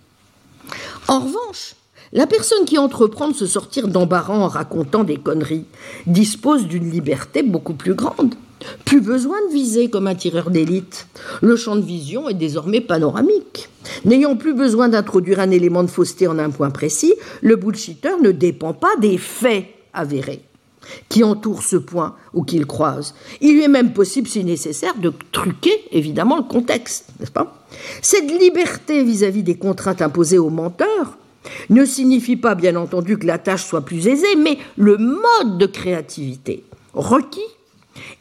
S2: En revanche, la personne qui entreprend de se sortir d'embarras en racontant des conneries dispose d'une liberté beaucoup plus grande. Plus besoin de viser comme un tireur d'élite. Le champ de vision est désormais panoramique. N'ayant plus besoin d'introduire un élément de fausseté en un point précis, le bullshitter ne dépend pas des faits avérés qui entourent ce point ou qu'il croise. Il lui est même possible, si nécessaire, de truquer évidemment le contexte, n'est-ce pas? Cette liberté vis-à-vis des contraintes imposées aux menteurs ne signifie pas, bien entendu, que la tâche soit plus aisée, mais le mode de créativité requis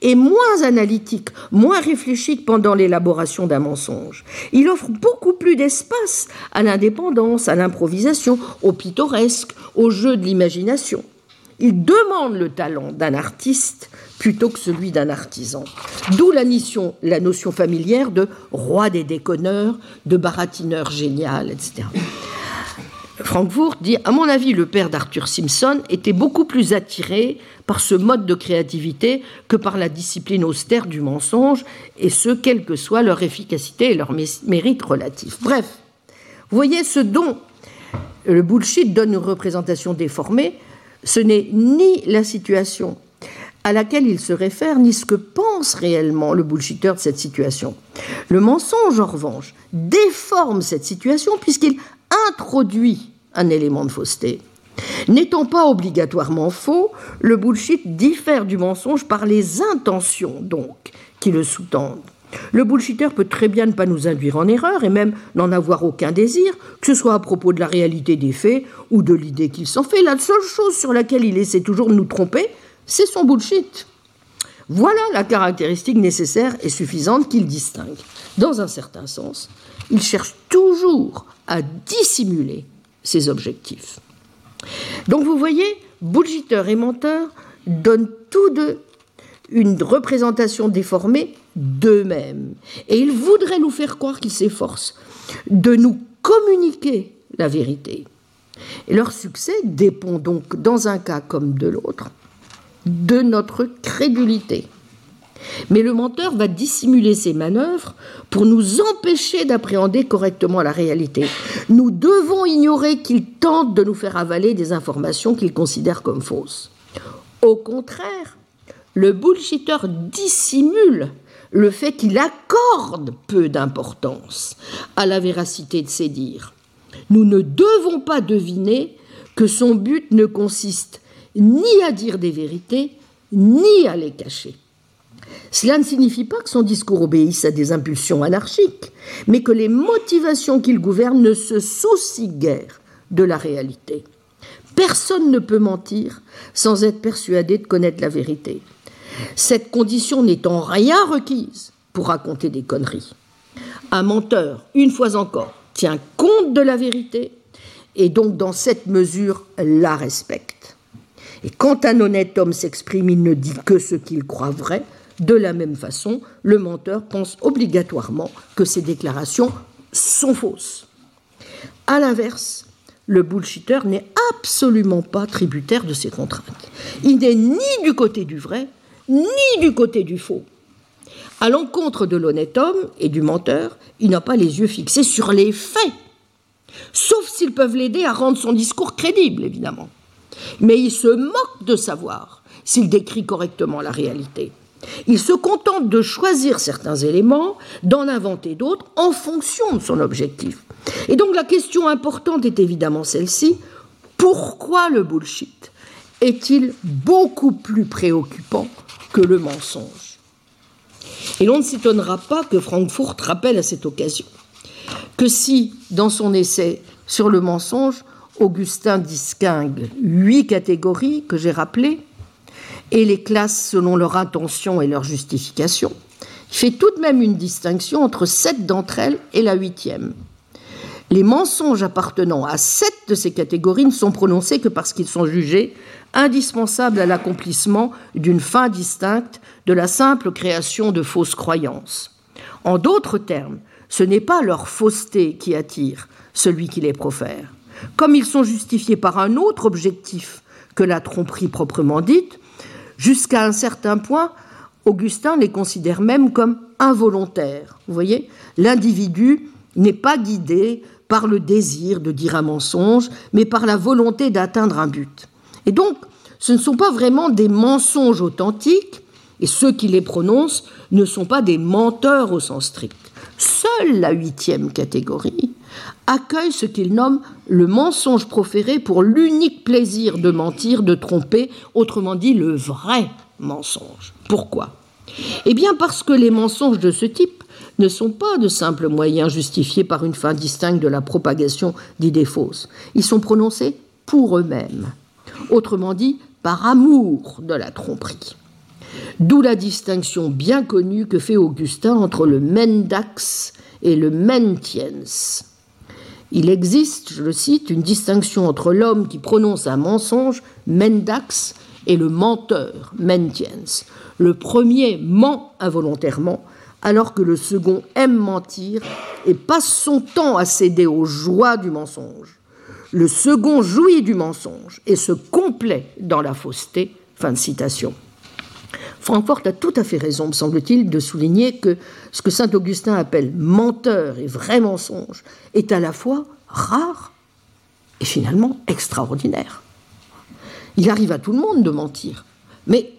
S2: est moins analytique, moins réfléchi que pendant l'élaboration d'un mensonge. Il offre beaucoup plus d'espace à l'indépendance, à l'improvisation, au pittoresque, au jeu de l'imagination. Il demande le talent d'un artiste plutôt que celui d'un artisan. D'où la, la notion familière de roi des déconneurs, de baratineur génial, etc. Frankfurt dit À mon avis, le père d'Arthur Simpson était beaucoup plus attiré par ce mode de créativité que par la discipline austère du mensonge, et ce, quelle que soit leur efficacité et leur mérite relatif. Bref, vous voyez, ce dont le bullshit donne une représentation déformée, ce n'est ni la situation à laquelle il se réfère, ni ce que pense réellement le bullshitter de cette situation. Le mensonge, en revanche, déforme cette situation puisqu'il introduit un élément de fausseté. N'étant pas obligatoirement faux, le bullshit diffère du mensonge par les intentions, donc, qui le sous-tendent. Le bullshitter peut très bien ne pas nous induire en erreur et même n'en avoir aucun désir, que ce soit à propos de la réalité des faits ou de l'idée qu'il s'en fait. La seule chose sur laquelle il essaie toujours de nous tromper, c'est son bullshit. Voilà la caractéristique nécessaire et suffisante qu'il distingue. Dans un certain sens, il cherche toujours à dissimuler ses objectifs. Donc vous voyez, bullshitter et menteur donnent tous deux une représentation déformée d'eux-mêmes. Et ils voudraient nous faire croire qu'ils s'efforcent de nous communiquer la vérité. Leur succès dépend donc, dans un cas comme de l'autre, de notre crédulité. Mais le menteur va dissimuler ses manœuvres pour nous empêcher d'appréhender correctement la réalité. Nous devons ignorer qu'il tente de nous faire avaler des informations qu'il considère comme fausses. Au contraire, le bullshitter dissimule le fait qu'il accorde peu d'importance à la véracité de ses dires. Nous ne devons pas deviner que son but ne consiste ni à dire des vérités, ni à les cacher. Cela ne signifie pas que son discours obéisse à des impulsions anarchiques, mais que les motivations qu'il gouverne ne se soucient guère de la réalité. Personne ne peut mentir sans être persuadé de connaître la vérité. Cette condition n'est en rien requise pour raconter des conneries. Un menteur, une fois encore, tient compte de la vérité et donc dans cette mesure la respecte. Et quand un honnête homme s'exprime, il ne dit que ce qu'il croit vrai. De la même façon, le menteur pense obligatoirement que ses déclarations sont fausses. A l'inverse, le bullshitter n'est absolument pas tributaire de ses contraintes. Il n'est ni du côté du vrai, ni du côté du faux. À l'encontre de l'honnête homme et du menteur, il n'a pas les yeux fixés sur les faits, sauf s'ils peuvent l'aider à rendre son discours crédible, évidemment. Mais il se moque de savoir s'il décrit correctement la réalité. Il se contente de choisir certains éléments, d'en inventer d'autres en fonction de son objectif. Et donc la question importante est évidemment celle-ci. Pourquoi le bullshit est-il beaucoup plus préoccupant que le mensonge? Et l'on ne s'étonnera pas que Frankfurt rappelle à cette occasion que si, dans son essai sur le mensonge, Augustin distingue huit catégories que j'ai rappelées, et les classes selon leur intention et leur justification, il fait tout de même une distinction entre sept d'entre elles et la huitième. Les mensonges appartenant à sept de ces catégories ne sont prononcés que parce qu'ils sont jugés indispensable à l'accomplissement d'une fin distincte de la simple création de fausses croyances. En d'autres termes, ce n'est pas leur fausseté qui attire celui qui les profère. Comme ils sont justifiés par un autre objectif que la tromperie proprement dite, jusqu'à un certain point, Augustin les considère même comme involontaires. Vous voyez, l'individu n'est pas guidé par le désir de dire un mensonge, mais par la volonté d'atteindre un but. Et donc, ce ne sont pas vraiment des mensonges authentiques, et ceux qui les prononcent ne sont pas des menteurs au sens strict. Seule la huitième catégorie accueille ce qu'il nomme le mensonge proféré pour l'unique plaisir de mentir, de tromper, autrement dit le vrai mensonge. Pourquoi? Eh bien parce que les mensonges de ce type ne sont pas de simples moyens justifiés par une fin distincte de la propagation d'idées fausses. Ils sont prononcés pour eux-mêmes, autrement dit par amour de la tromperie. D'où la distinction bien connue que fait Augustin entre le mendax et le mentiens. Il existe, je le cite, une distinction entre l'homme qui prononce un mensonge, mendax, et le menteur, mentiens. Le premier ment involontairement, alors que le second aime mentir et passe son temps à céder aux joies du mensonge. Le second jouit du mensonge et se complaît dans la fausseté. Fin de citation. Francfort a tout à fait raison, me semble-t-il, de souligner que ce que saint Augustin appelle menteur et vrai mensonge est à la fois rare et finalement extraordinaire. Il arrive à tout le monde de mentir, mais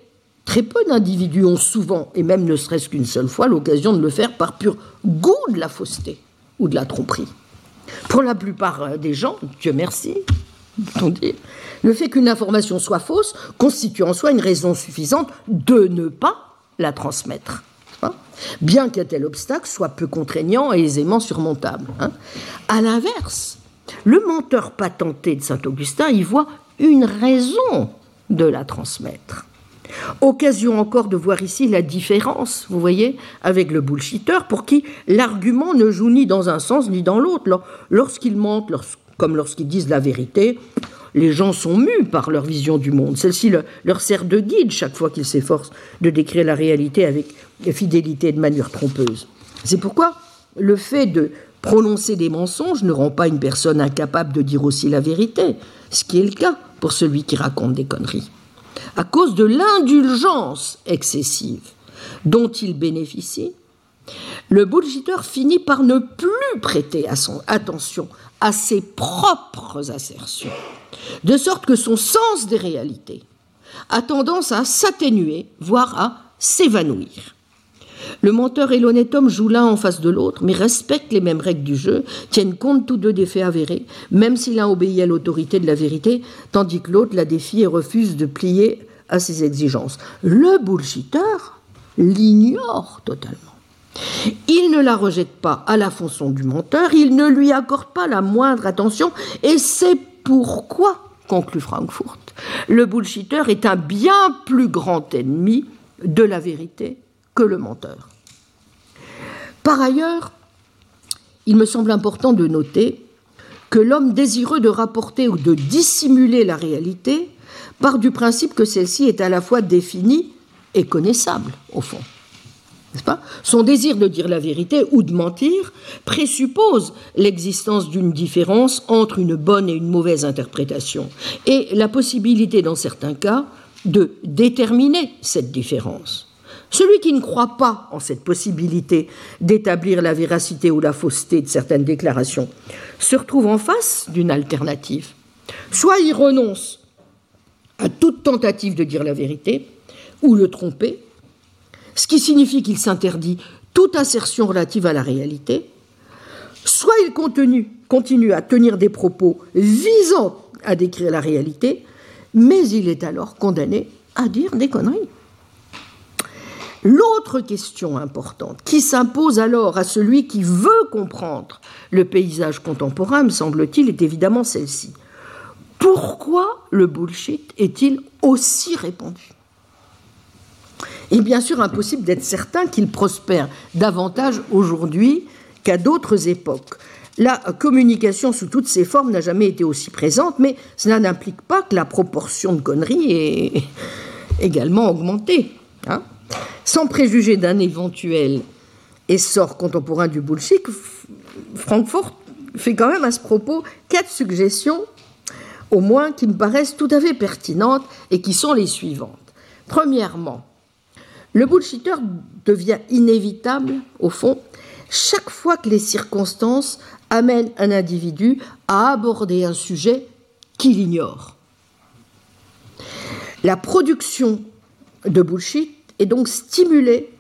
S2: très peu d'individus ont souvent, et même ne serait-ce qu'une seule fois, l'occasion de le faire par pur goût de la fausseté ou de la tromperie. Pour la plupart des gens, Dieu merci, le fait qu'une information soit fausse constitue en soi une raison suffisante de ne pas la transmettre. Bien qu'un tel obstacle soit peu contraignant et aisément surmontable. Hein. À l'inverse, le menteur patenté de Saint-Augustin y voit une raison de la transmettre. Occasion encore de voir ici la différence, vous voyez, avec le bullshitter, pour qui l'argument ne joue ni dans un sens ni dans l'autre. Lorsqu'ils mentent, comme lorsqu'ils disent la vérité, les gens sont mus par leur vision du monde. Celle-ci leur sert de guide chaque fois qu'ils s'efforcent de décrire la réalité avec fidélité de manière trompeuse. C'est pourquoi le fait de prononcer des mensonges ne rend pas une personne incapable de dire aussi la vérité, ce qui est le cas pour celui qui raconte des conneries. À cause de l'indulgence excessive dont il bénéficie, le bullshitter finit par ne plus prêter à son attention à ses propres assertions, de sorte que son sens des réalités a tendance à s'atténuer, voire à s'évanouir. Le menteur et l'honnête homme jouent l'un en face de l'autre, mais respectent les mêmes règles du jeu, tiennent compte tous deux des faits avérés, même si l'un obéit à l'autorité de la vérité, tandis que l'autre la défie et refuse de plier à ses exigences. Le bullshitter l'ignore totalement. Il ne la rejette pas à la fonction du menteur, il ne lui accorde pas la moindre attention, et c'est pourquoi, conclut Frankfurt, le bullshitter est un bien plus grand ennemi de la vérité que le menteur. Par ailleurs, il me semble important de noter que l'homme désireux de rapporter ou de dissimuler la réalité part du principe que celle-ci est à la fois définie et connaissable, au fond. Son désir de dire la vérité ou de mentir présuppose l'existence d'une différence entre une bonne et une mauvaise interprétation et la possibilité, dans certains cas, de déterminer cette différence. Celui qui ne croit pas en cette possibilité d'établir la véracité ou la fausseté de certaines déclarations se retrouve en face d'une alternative. Soit il renonce à toute tentative de dire la vérité ou le tromper, ce qui signifie qu'il s'interdit toute assertion relative à la réalité, soit il continue, continue à tenir des propos visant à décrire la réalité, mais il est alors condamné à dire des conneries. L'autre question importante qui s'impose alors à celui qui veut comprendre le paysage contemporain, me semble-t-il, est évidemment celle-ci. Pourquoi le bullshit est-il aussi répandu? Est bien sûr impossible d'être certain qu'il prospère davantage aujourd'hui qu'à d'autres époques. La communication sous toutes ses formes n'a jamais été aussi présente, mais cela n'implique pas que la proportion de conneries ait également augmenté. Hein sans préjuger d'un éventuel essor contemporain du bullshit, Francfort fait quand même à ce propos quatre suggestions, au moins qui me paraissent tout à fait pertinentes et qui sont les suivantes. Premièrement, Le bullshitter devient inévitable, au fond, chaque fois que les circonstances amènent un individu à aborder un sujet qu'il ignore. La production de bullshit est donc stimulée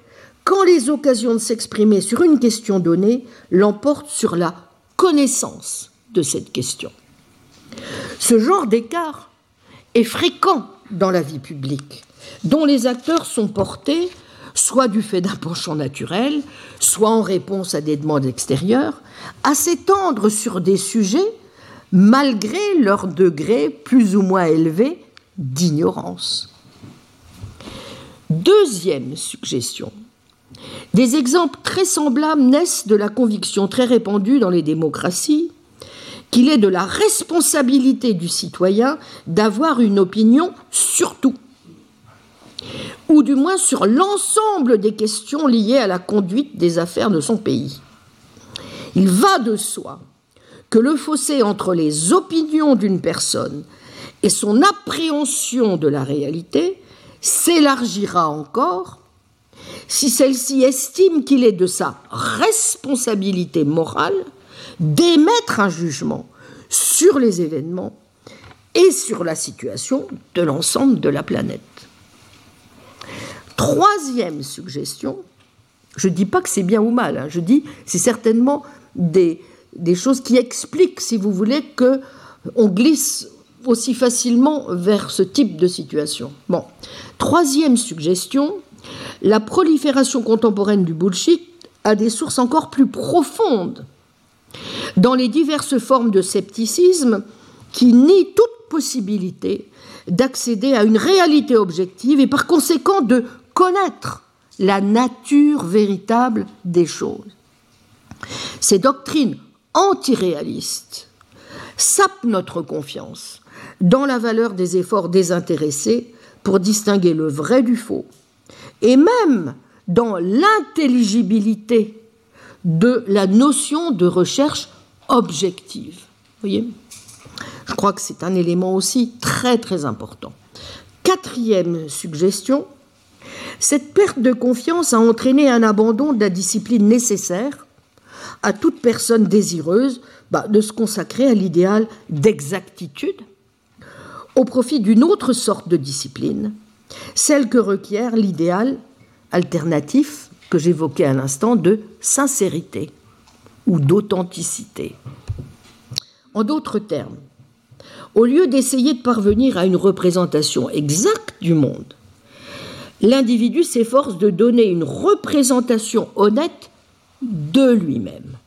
S2: quand les occasions de s'exprimer sur une question donnée l'emportent sur la connaissance de cette question. Ce genre d'écart est fréquent dans la vie publique, dont les acteurs sont portés soit du fait d'un penchant naturel, soit en réponse à des demandes extérieures, à s'étendre sur des sujets malgré leur degré plus ou moins élevé d'ignorance. Deuxième suggestion. Des exemples très semblables naissent de la conviction très répandue dans les démocraties qu'il est de la responsabilité du citoyen d'avoir une opinion sur tout, ou du moins sur l'ensemble des questions liées à la conduite des affaires de son pays. Il va de soi que le fossé entre les opinions d'une personne et son appréhension de la réalité s'élargira encore si celle-ci estime qu'il est de sa responsabilité morale d'émettre un jugement sur les événements et sur la situation de l'ensemble de la planète. Troisième suggestion, je ne dis pas que c'est bien ou mal, hein, je dis c'est certainement des, choses qui expliquent, si vous voulez, que on glisse aussi facilement vers ce type de situation. Bon. Troisième suggestion, la prolifération contemporaine du bullshit a des sources encore plus profondes dans les diverses formes de scepticisme qui nient toute possibilité d'accéder à une réalité objective et par conséquent de connaître la nature véritable des choses. Ces doctrines antiréalistes sapent notre confiance dans la valeur des efforts désintéressés pour distinguer le vrai du faux, et même dans l'intelligibilité de la notion de recherche objective. voyez? Je crois que c'est un élément aussi très très important. Quatrième suggestion, cette perte de confiance a entraîné un abandon de la discipline nécessaire à toute personne désireuse bah, de se consacrer à l'idéal d'exactitude au profit d'une autre sorte de discipline, celle que requiert l'idéal alternatif que j'évoquais à l'instant de sincérité ou d'authenticité. En d'autres termes, au lieu d'essayer de parvenir à une représentation exacte du monde, l'individu s'efforce de donner une représentation honnête de lui-même.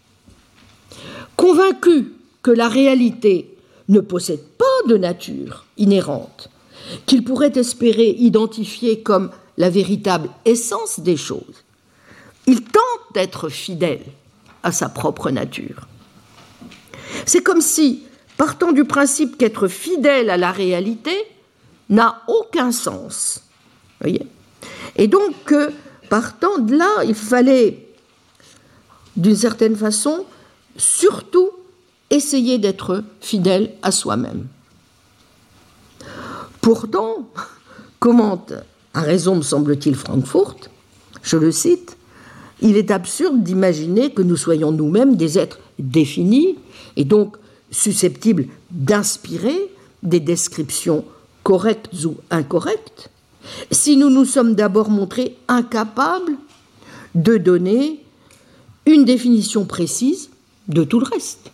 S2: Convaincu que la réalité ne possède pas de nature inhérente, qu'il pourrait espérer identifier comme la véritable essence des choses, il tente d'être fidèle à sa propre nature. C'est comme si, partant du principe qu'être fidèle à la réalité n'a aucun sens. Voyez Et donc, partant de là, il fallait, d'une certaine façon, surtout essayer d'être fidèle à soi-même. Pourtant, commente à raison, me semble-t-il, Frankfurt, je le cite, il est absurde d'imaginer que nous soyons nous-mêmes des êtres définis et donc susceptibles d'inspirer des descriptions correctes ou incorrectes, si nous nous sommes d'abord montrés incapables de donner une définition précise de tout le reste.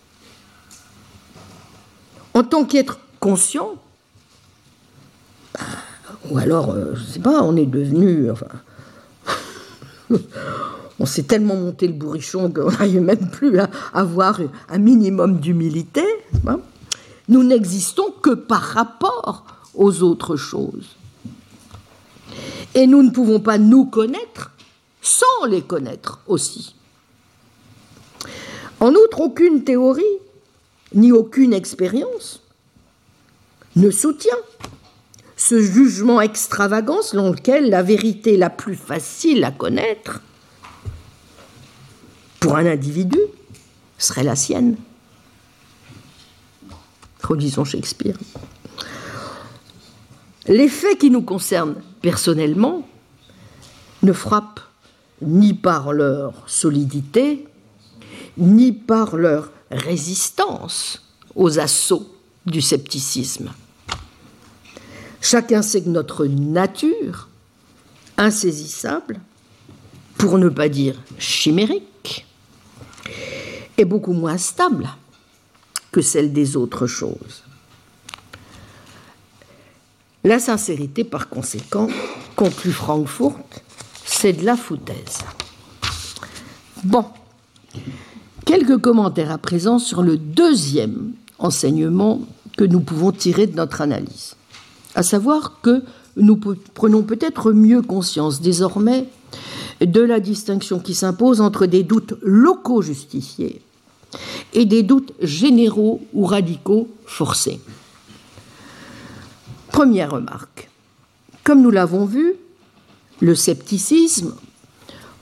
S2: En tant qu'être conscient, ou alors, euh, je ne sais pas, on est devenu, enfin, on s'est tellement monté le bourrichon qu'on n'arrive même plus à avoir un minimum d'humilité. Hein. Nous n'existons que par rapport aux autres choses. Et nous ne pouvons pas nous connaître sans les connaître aussi. En outre, aucune théorie ni aucune expérience ne soutient ce jugement extravagant selon lequel la vérité la plus facile à connaître pour un individu serait la sienne. Redisons Shakespeare. Les faits qui nous concernent personnellement ne frappent ni par leur solidité, ni par leur résistance aux assauts du scepticisme. Chacun sait que notre nature, insaisissable, pour ne pas dire chimérique, est beaucoup moins stable que celle des autres choses. La sincérité, par conséquent, conclut Frankfurt, c'est de la foutaise. Bon, quelques commentaires à présent sur le deuxième enseignement que nous pouvons tirer de notre analyse, à savoir que nous prenons peut-être mieux conscience désormais de la distinction qui s'impose entre des doutes locaux justifiés et des doutes généraux ou radicaux forcés. Première remarque. Comme nous l'avons vu, le scepticisme,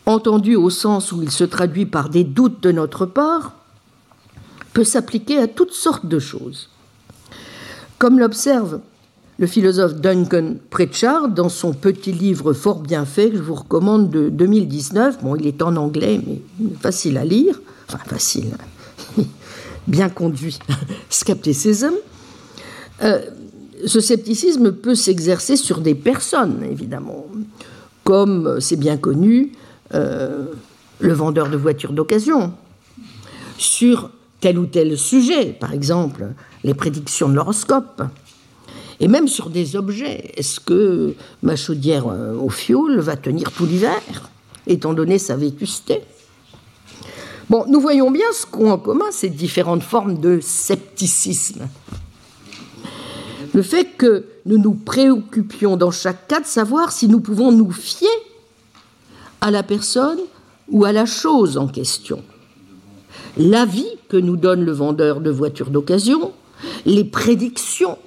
S2: entendu au sens où il se traduit par des doutes de notre part, peut s'appliquer à toutes sortes de choses. Comme l'observe le philosophe Duncan Pritchard dans son petit livre fort bien fait que je vous recommande de 2019. Bon, il est en anglais, mais facile à lire. Enfin, facile, bien conduit. Skepticism. Euh, ce scepticisme peut s'exercer sur des personnes, évidemment, comme c'est bien connu, euh, le vendeur de voitures d'occasion, sur tel ou tel sujet, par exemple les prédictions de l'horoscope, et même sur des objets. Est-ce que ma chaudière euh, au fioul va tenir tout l'hiver, étant donné sa vétusté? Bon, nous voyons bien ce qu'ont en commun ces différentes formes de scepticisme le fait que nous nous préoccupions dans chaque cas de savoir si nous pouvons nous fier à la personne ou à la chose en question. L'avis que nous donne le vendeur de voitures d'occasion, les prédictions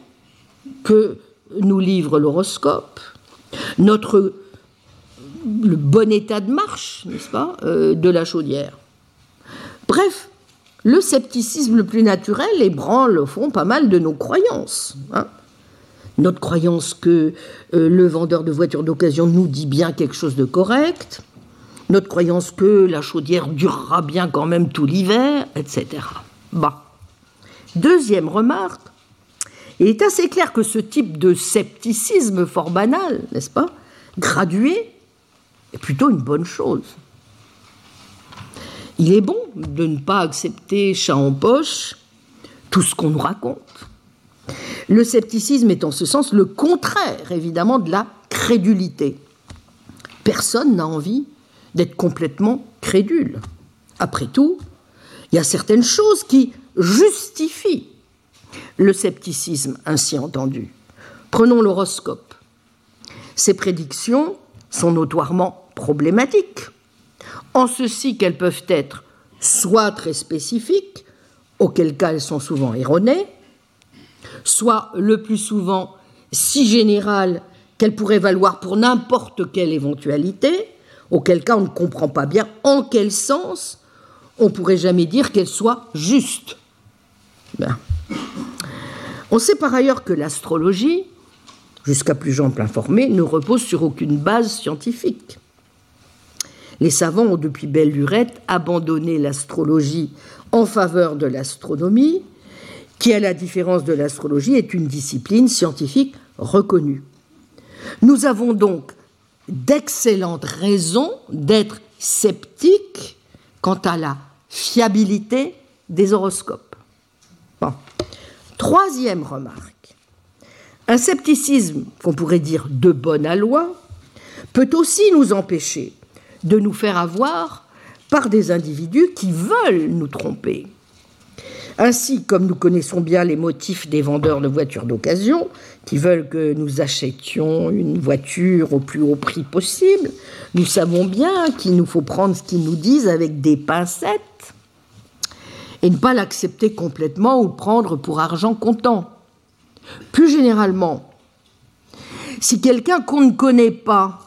S2: que nous livre l'horoscope, notre le bon état de marche, n'est-ce pas, euh, de la chaudière. Bref, le scepticisme le plus naturel ébranle au fond pas mal de nos croyances. Hein. Notre croyance que euh, le vendeur de voitures d'occasion nous dit bien quelque chose de correct, notre croyance que la chaudière durera bien quand même tout l'hiver, etc. Bah. Deuxième remarque, il est assez clair que ce type de scepticisme fort banal, n'est-ce pas, gradué, est plutôt une bonne chose. Il est bon de ne pas accepter chat en poche tout ce qu'on nous raconte. Le scepticisme est en ce sens le contraire, évidemment, de la crédulité. Personne n'a envie d'être complètement crédule. Après tout, il y a certaines choses qui justifient le scepticisme ainsi entendu. Prenons l'horoscope. Ces prédictions sont notoirement problématiques en ceci qu'elles peuvent être soit très spécifiques, auquel cas elles sont souvent erronées, soit le plus souvent si générales qu'elles pourraient valoir pour n'importe quelle éventualité, auquel cas on ne comprend pas bien en quel sens on pourrait jamais dire qu'elles soient justes. On sait par ailleurs que l'astrologie, jusqu'à plus ample informé, ne repose sur aucune base scientifique. Les savants ont depuis belle lurette abandonné l'astrologie en faveur de l'astronomie, qui, à la différence de l'astrologie, est une discipline scientifique reconnue. Nous avons donc d'excellentes raisons d'être sceptiques quant à la fiabilité des horoscopes. Troisième remarque. Un scepticisme qu'on pourrait dire de bonne aloi peut aussi nous empêcher de nous faire avoir par des individus qui veulent nous tromper. Ainsi, comme nous connaissons bien les motifs des vendeurs de voitures d'occasion, qui veulent que nous achetions une voiture au plus haut prix possible, nous savons bien qu'il nous faut prendre ce qu'ils nous disent avec des pincettes et ne pas l'accepter complètement ou prendre pour argent comptant. Plus généralement, si quelqu'un qu'on ne connaît pas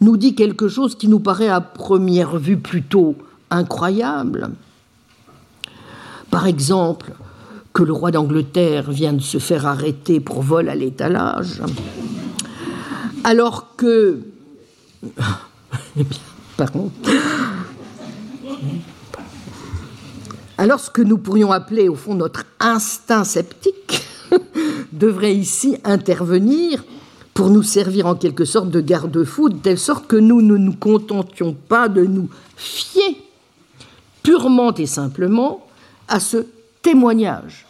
S2: nous dit quelque chose qui nous paraît à première vue plutôt incroyable. Par exemple, que le roi d'Angleterre vient de se faire arrêter pour vol à l'étalage, alors que pardon. Alors ce que nous pourrions appeler au fond notre instinct sceptique devrait ici intervenir pour nous servir en quelque sorte de garde-fou, de telle sorte que nous ne nous contentions pas de nous fier purement et simplement à ce témoignage.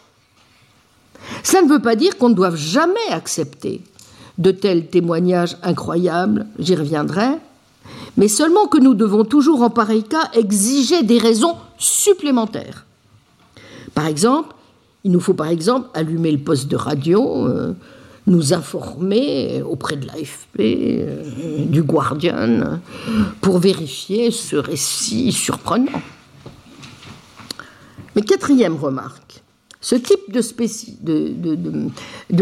S2: Ça ne veut pas dire qu'on ne doive jamais accepter de tels témoignages incroyables, j'y reviendrai, mais seulement que nous devons toujours en pareil cas exiger des raisons supplémentaires. Par exemple, il nous faut par exemple allumer le poste de radio, euh, nous informer auprès de l'AFP, euh, du Guardian, pour vérifier ce récit surprenant. Mais quatrième remarque, ce type de,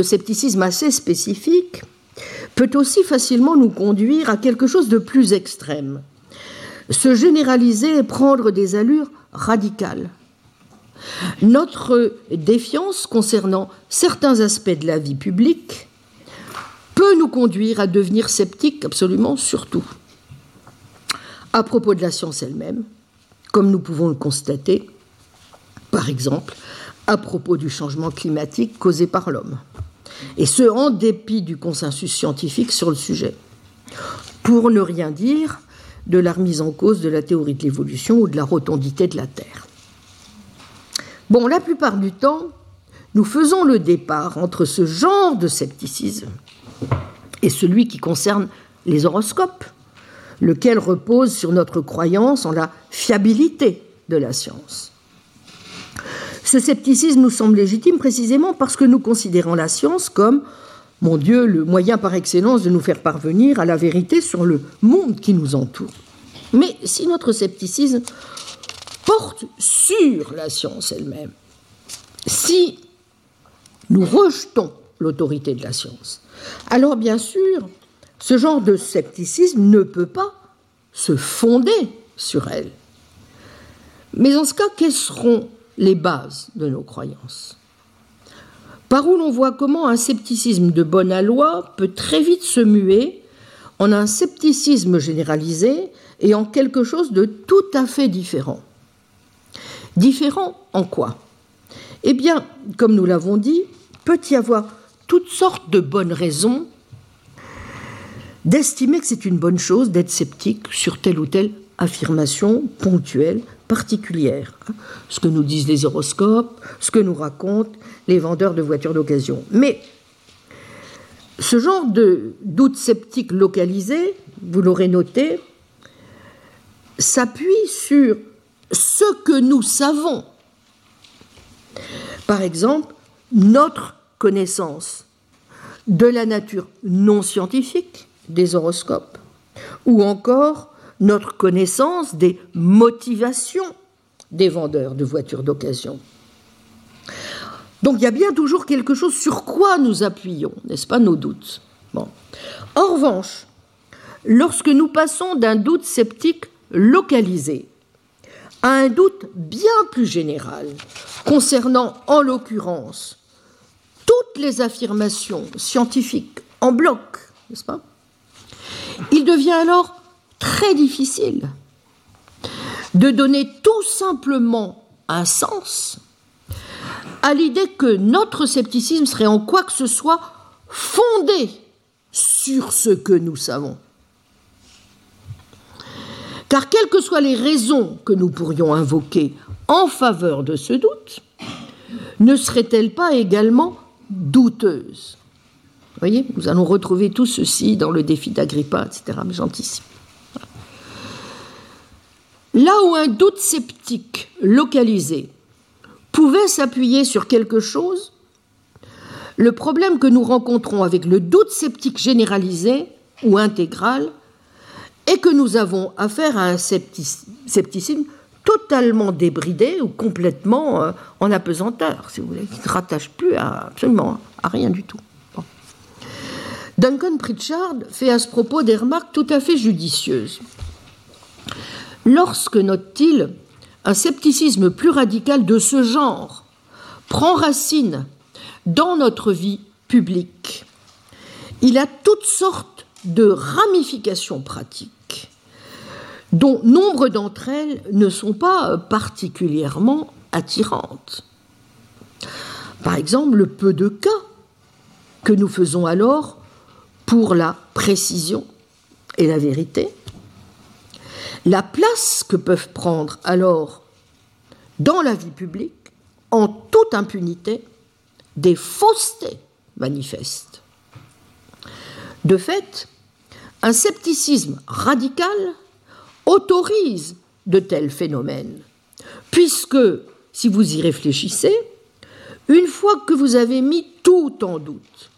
S2: scepticisme assez spécifique peut aussi facilement nous conduire à quelque chose de plus extrême, se généraliser et prendre des allures radicales. Notre défiance concernant certains aspects de la vie publique peut nous conduire à devenir sceptiques absolument sur tout. À propos de la science elle-même, comme nous pouvons le constater, par exemple, à propos du changement climatique causé par l'homme. Et ce, en dépit du consensus scientifique sur le sujet. Pour ne rien dire de la remise en cause de la théorie de l'évolution ou de la rotondité de la Terre. Bon, la plupart du temps, nous faisons le départ entre ce genre de scepticisme et celui qui concerne les horoscopes, lequel repose sur notre croyance en la fiabilité de la science. Ce scepticisme nous semble légitime précisément parce que nous considérons la science comme, mon Dieu, le moyen par excellence de nous faire parvenir à la vérité sur le monde qui nous entoure. Mais si notre scepticisme porte sur la science elle-même, si nous rejetons l'autorité de la science, alors bien sûr, ce genre de scepticisme ne peut pas se fonder sur elle. Mais en ce cas, quels seront les bases de nos croyances. Par où l'on voit comment un scepticisme de bonne aloi peut très vite se muer en un scepticisme généralisé et en quelque chose de tout à fait différent. Différent en quoi? Eh bien, comme nous l'avons dit, peut y avoir toutes sortes de bonnes raisons d'estimer que c'est une bonne chose d'être sceptique sur telle ou telle affirmation ponctuelle particulière, hein, ce que nous disent les horoscopes, ce que nous racontent les vendeurs de voitures d'occasion. Mais ce genre de doute sceptique localisé, vous l'aurez noté, s'appuie sur ce que nous savons. Par exemple, notre connaissance de la nature non scientifique des horoscopes, ou encore notre connaissance des motivations des vendeurs de voitures d'occasion. Donc il y a bien toujours quelque chose sur quoi nous appuyons, n'est-ce pas, nos doutes. Bon. En revanche, lorsque nous passons d'un doute sceptique localisé à un doute bien plus général, concernant en l'occurrence toutes les affirmations scientifiques en bloc, n'est-ce pas Il devient alors très difficile de donner tout simplement un sens à l'idée que notre scepticisme serait en quoi que ce soit fondé sur ce que nous savons. Car quelles que soient les raisons que nous pourrions invoquer en faveur de ce doute, ne seraient-elles pas également douteuses? Vous voyez, nous allons retrouver tout ceci dans le défi d'Agrippa, etc. Mais j'anticipe. Là où un doute sceptique localisé pouvait s'appuyer sur quelque chose, le problème que nous rencontrons avec le doute sceptique généralisé ou intégral est que nous avons affaire à un scepticisme totalement débridé ou complètement euh, en apesanteur, si vous voulez, qui ne rattache plus à, absolument à rien du tout. Duncan Pritchard fait à ce propos des remarques tout à fait judicieuses. Lorsque, note-t-il, un scepticisme plus radical de ce genre prend racine dans notre vie publique, il a toutes sortes de ramifications pratiques dont nombre d'entre elles ne sont pas particulièrement attirantes. Par exemple, le peu de cas que nous faisons alors pour la précision et la vérité, la place que peuvent prendre alors dans la vie publique, en toute impunité, des faussetés manifestes. De fait, un scepticisme radical autorise de tels phénomènes, puisque, si vous y réfléchissez, une fois que vous avez mis tout en doute,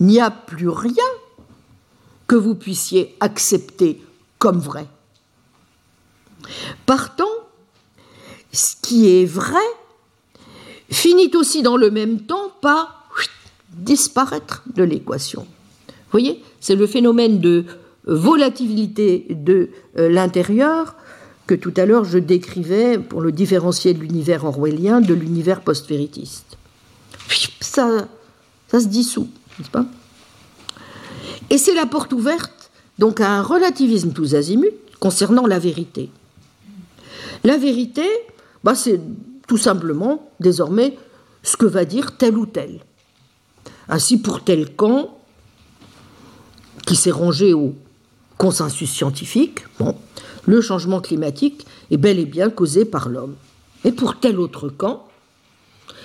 S2: il n'y a plus rien que vous puissiez accepter comme vrai. Partant, ce qui est vrai finit aussi dans le même temps par disparaître de l'équation. Vous voyez, c'est le phénomène de volatilité de euh, l'intérieur que tout à l'heure je décrivais pour le différencier de l'univers orwellien de l'univers post-véritiste. Ça, se dissout, n'est-ce pas? Et c'est la porte ouverte donc à un relativisme tous azimuts concernant la vérité. La vérité, bah, c'est tout simplement désormais ce que va dire tel ou tel. Ainsi, pour tel camp, qui s'est rangé au consensus scientifique, le changement climatique est bel et bien causé par l'homme. Et pour tel autre camp,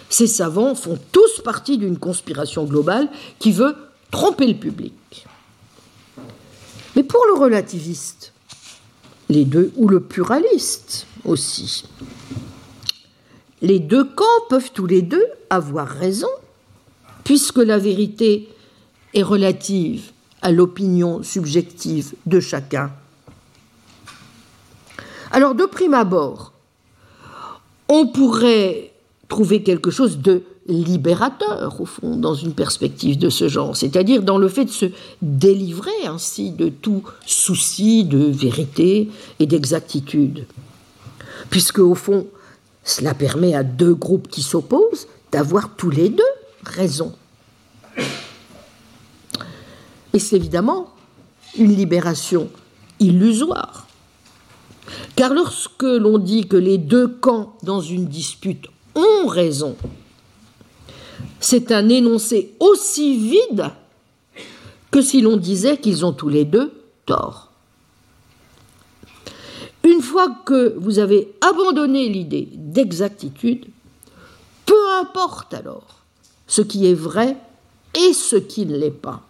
S2: ces savants font tous partie d'une conspiration globale qui veut tromper le public. Mais pour le relativiste, les deux, ou le pluraliste aussi, les deux camps peuvent tous les deux avoir raison, puisque la vérité est relative à l'opinion subjective de chacun. Alors, de prime abord, on pourrait trouver quelque chose de libérateur, au fond, dans une perspective de ce genre, c'est-à-dire dans le fait de se délivrer ainsi de tout souci de vérité et d'exactitude. Puisque, au fond, cela permet à deux groupes qui s'opposent d'avoir tous les deux raison. Et c'est évidemment une libération illusoire. Car lorsque l'on dit que les deux camps dans une dispute ont raison, c'est un énoncé aussi vide que si l'on disait qu'ils ont tous les deux tort. Une fois que vous avez abandonné l'idée d'exactitude, peu importe alors ce qui est vrai et ce qui ne l'est pas.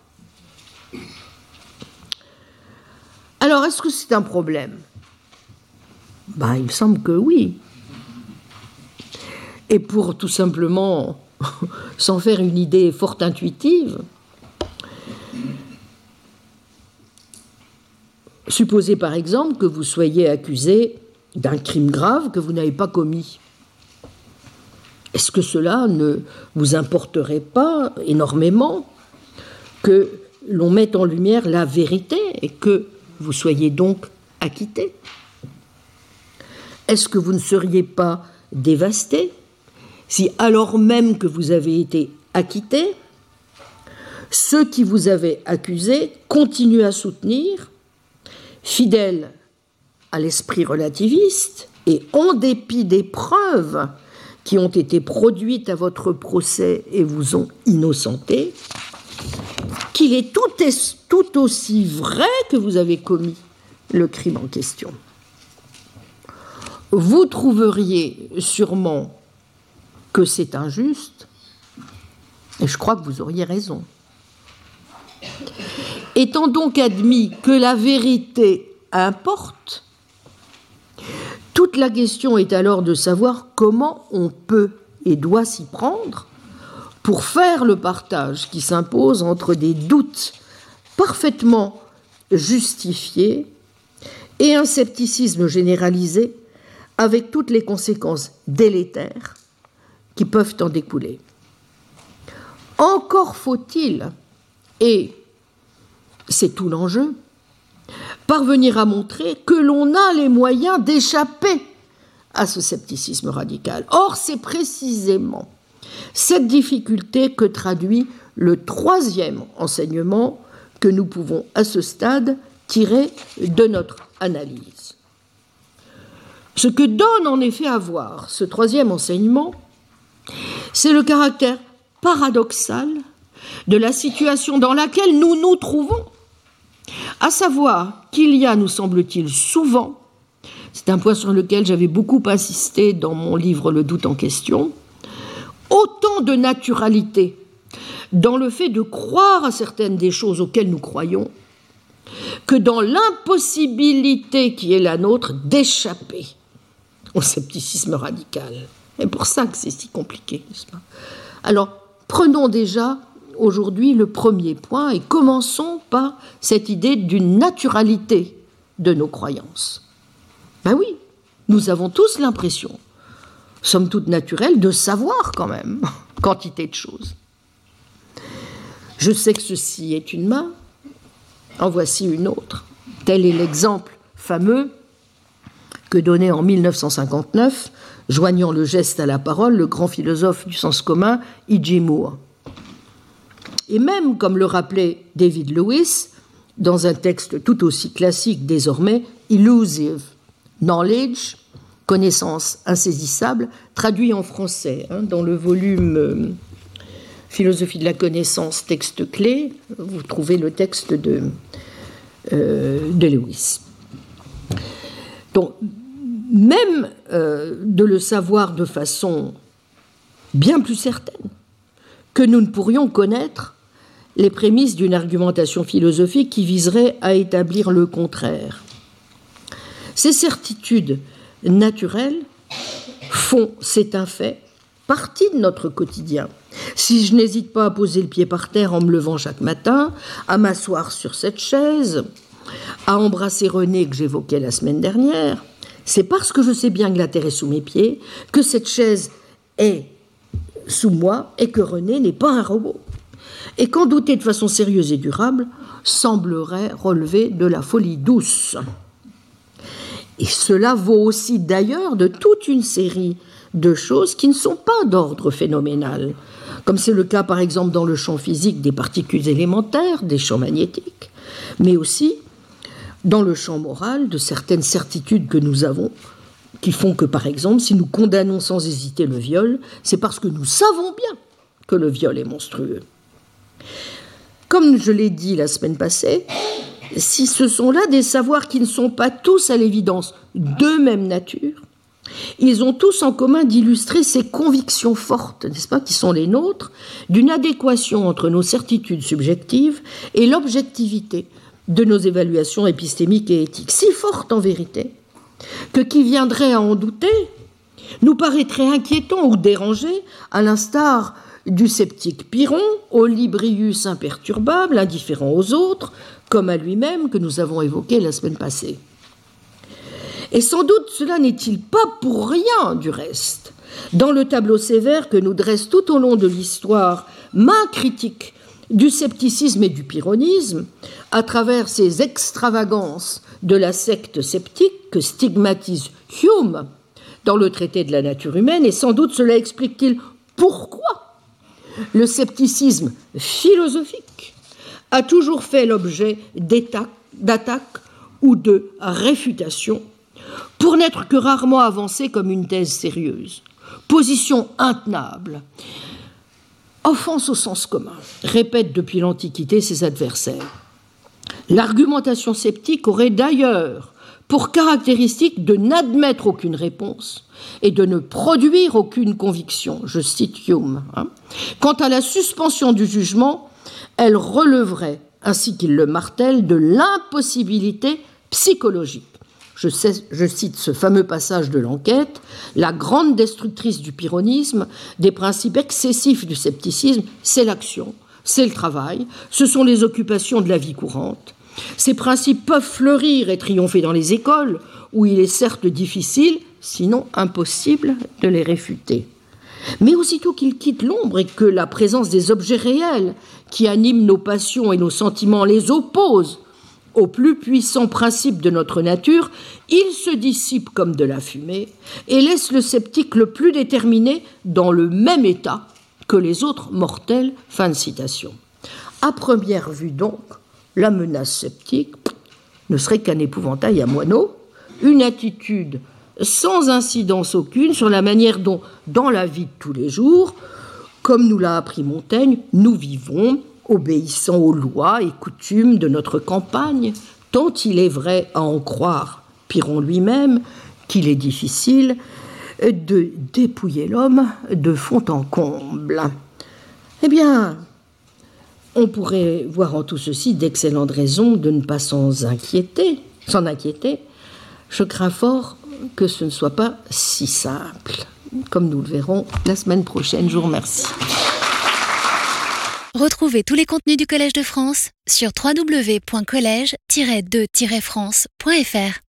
S2: Alors, est-ce que c'est un problème? Ben, Il me semble que oui. Et pour tout simplement s'en faire une idée fort intuitive, supposez par exemple que vous soyez accusé d'un crime grave que vous n'avez pas commis. Est-ce que cela ne vous importerait pas énormément que l'on mette en lumière la vérité et que vous soyez donc acquitté? Est-ce que vous ne seriez pas dévasté si, alors même que vous avez été acquitté, ceux qui vous avaient accusé continuent à soutenir, fidèles à l'esprit relativiste et en dépit des preuves qui ont été produites à votre procès et vous ont innocenté, qu'il est tout, aussi vrai que vous avez commis le crime en question. Vous trouveriez sûrement que c'est injuste, et je crois que vous auriez raison. Étant donc admis que la vérité importe, toute la question est alors de savoir comment on peut et doit s'y prendre pour faire le partage qui s'impose entre des doutes parfaitement justifiés et un scepticisme généralisé avec toutes les conséquences délétères qui peuvent en découler. Encore faut-il, et c'est tout l'enjeu, parvenir à montrer que l'on a les moyens d'échapper à ce scepticisme radical. Or, c'est précisément cette difficulté que traduit le troisième enseignement que nous pouvons à ce stade tirer de notre analyse. Ce que donne en effet à voir ce troisième enseignement, c'est le caractère paradoxal de la situation dans laquelle nous nous trouvons, à savoir qu'il y a, nous semble-t-il, souvent, c'est un point sur lequel j'avais beaucoup insisté dans mon livre Le doute en question, autant de naturalité dans le fait de croire à certaines des choses auxquelles nous croyons que dans l'impossibilité qui est la nôtre d'échapper au scepticisme radical. C'est pour ça que c'est si compliqué, n'est-ce pas? Alors, prenons déjà aujourd'hui le premier point et commençons par cette idée d'une naturalité de nos croyances. Ben oui, nous avons tous l'impression, somme toute naturelle, de savoir quand même quantité de choses. Je sais que ceci est une main, en voici une autre. Tel est l'exemple fameux que donnait en 1959, joignant le geste à la parole, le grand philosophe du sens commun, E.G. Moore. Et même, comme le rappelait David Lewis, dans un texte tout aussi classique désormais, Illusive Knowledge, connaissance insaisissable, traduit en français hein, dans le volume euh, Philosophie de la connaissance, texte clé, vous trouvez le texte de, euh, de Lewis. Donc, même euh, de le savoir de façon bien plus certaine que nous ne pourrions connaître les prémices d'une argumentation philosophique qui viserait à établir le contraire. Ces certitudes naturelles font, c'est un fait, partie de notre quotidien. Si je n'hésite pas à poser le pied par terre en me levant chaque matin, à m'asseoir sur cette chaise, à embrasser René que j'évoquais la semaine dernière, c'est parce que je sais bien que la terre est sous mes pieds, que cette chaise est sous moi et que René n'est pas un robot. Et qu'en douter de façon sérieuse et durable semblerait relever de la folie douce. Et cela vaut aussi d'ailleurs de toute une série de choses qui ne sont pas d'ordre phénoménal, comme c'est le cas par exemple dans le champ physique des particules élémentaires, des champs magnétiques, mais aussi dans le champ moral de certaines certitudes que nous avons, qui font que, par exemple, si nous condamnons sans hésiter le viol, c'est parce que nous savons bien que le viol est monstrueux. Comme je l'ai dit la semaine passée, si ce sont là des savoirs qui ne sont pas tous à l'évidence de même nature, ils ont tous en commun d'illustrer ces convictions fortes, n'est-ce pas, qui sont les nôtres, d'une adéquation entre nos certitudes subjectives et l'objectivité de nos évaluations épistémiques et éthiques, si forte en vérité, que qui viendrait à en douter nous paraîtrait inquiétant ou dérangé, à l'instar du sceptique Pyrrhon, au librius imperturbable, indifférent aux autres, comme à lui-même que nous avons évoqué la semaine passée. Et sans doute cela n'est-il pas pour rien du reste. Dans le tableau sévère que nous dresse tout au long de l'histoire main critique du scepticisme et du pyrrhonisme, à travers ces extravagances de la secte sceptique que stigmatise Hume dans le traité de la nature humaine, et sans doute cela explique-t-il pourquoi le scepticisme philosophique a toujours fait l'objet d'attaques ou de réfutations, pour n'être que rarement avancé comme une thèse sérieuse. Position intenable, offense au sens commun, répète depuis l'Antiquité ses adversaires. L'argumentation sceptique aurait d'ailleurs pour caractéristique de n'admettre aucune réponse et de ne produire aucune conviction. Je cite Hume. Hein. Quant à la suspension du jugement, elle releverait, ainsi qu'il le martèle, de l'impossibilité psychologique je, cite ce fameux passage de l'enquête, la grande destructrice du pyrrhonisme, des principes excessifs du scepticisme, c'est l'action, c'est le travail, ce sont les occupations de la vie courante. Ces principes peuvent fleurir et triompher dans les écoles, où il est certes difficile, sinon impossible, de les réfuter. Mais aussitôt qu'ils quittent l'ombre et que la présence des objets réels qui animent nos passions et nos sentiments les oppose au plus puissant principe de notre nature, il se dissipe comme de la fumée et laisse le sceptique le plus déterminé dans le même état que les autres mortels. Fin de citation. À première vue donc, la menace sceptique, ne serait qu'un épouvantail à moineaux, une attitude sans incidence aucune sur la manière dont, dans la vie de tous les jours, comme nous l'a appris Montaigne, nous vivons, obéissant aux lois et coutumes de notre campagne, tant il est vrai à en croire Piron lui-même qu'il est difficile de dépouiller l'homme de fond en comble. Eh bien, on pourrait voir en tout ceci d'excellentes raisons de ne pas s'en inquiéter, s'en inquiéter. Je crains fort que ce ne soit pas si simple, comme nous le verrons la semaine prochaine. Je vous remercie.
S1: Retrouvez tous les contenus du Collège de France sur www.colège-2-france.fr.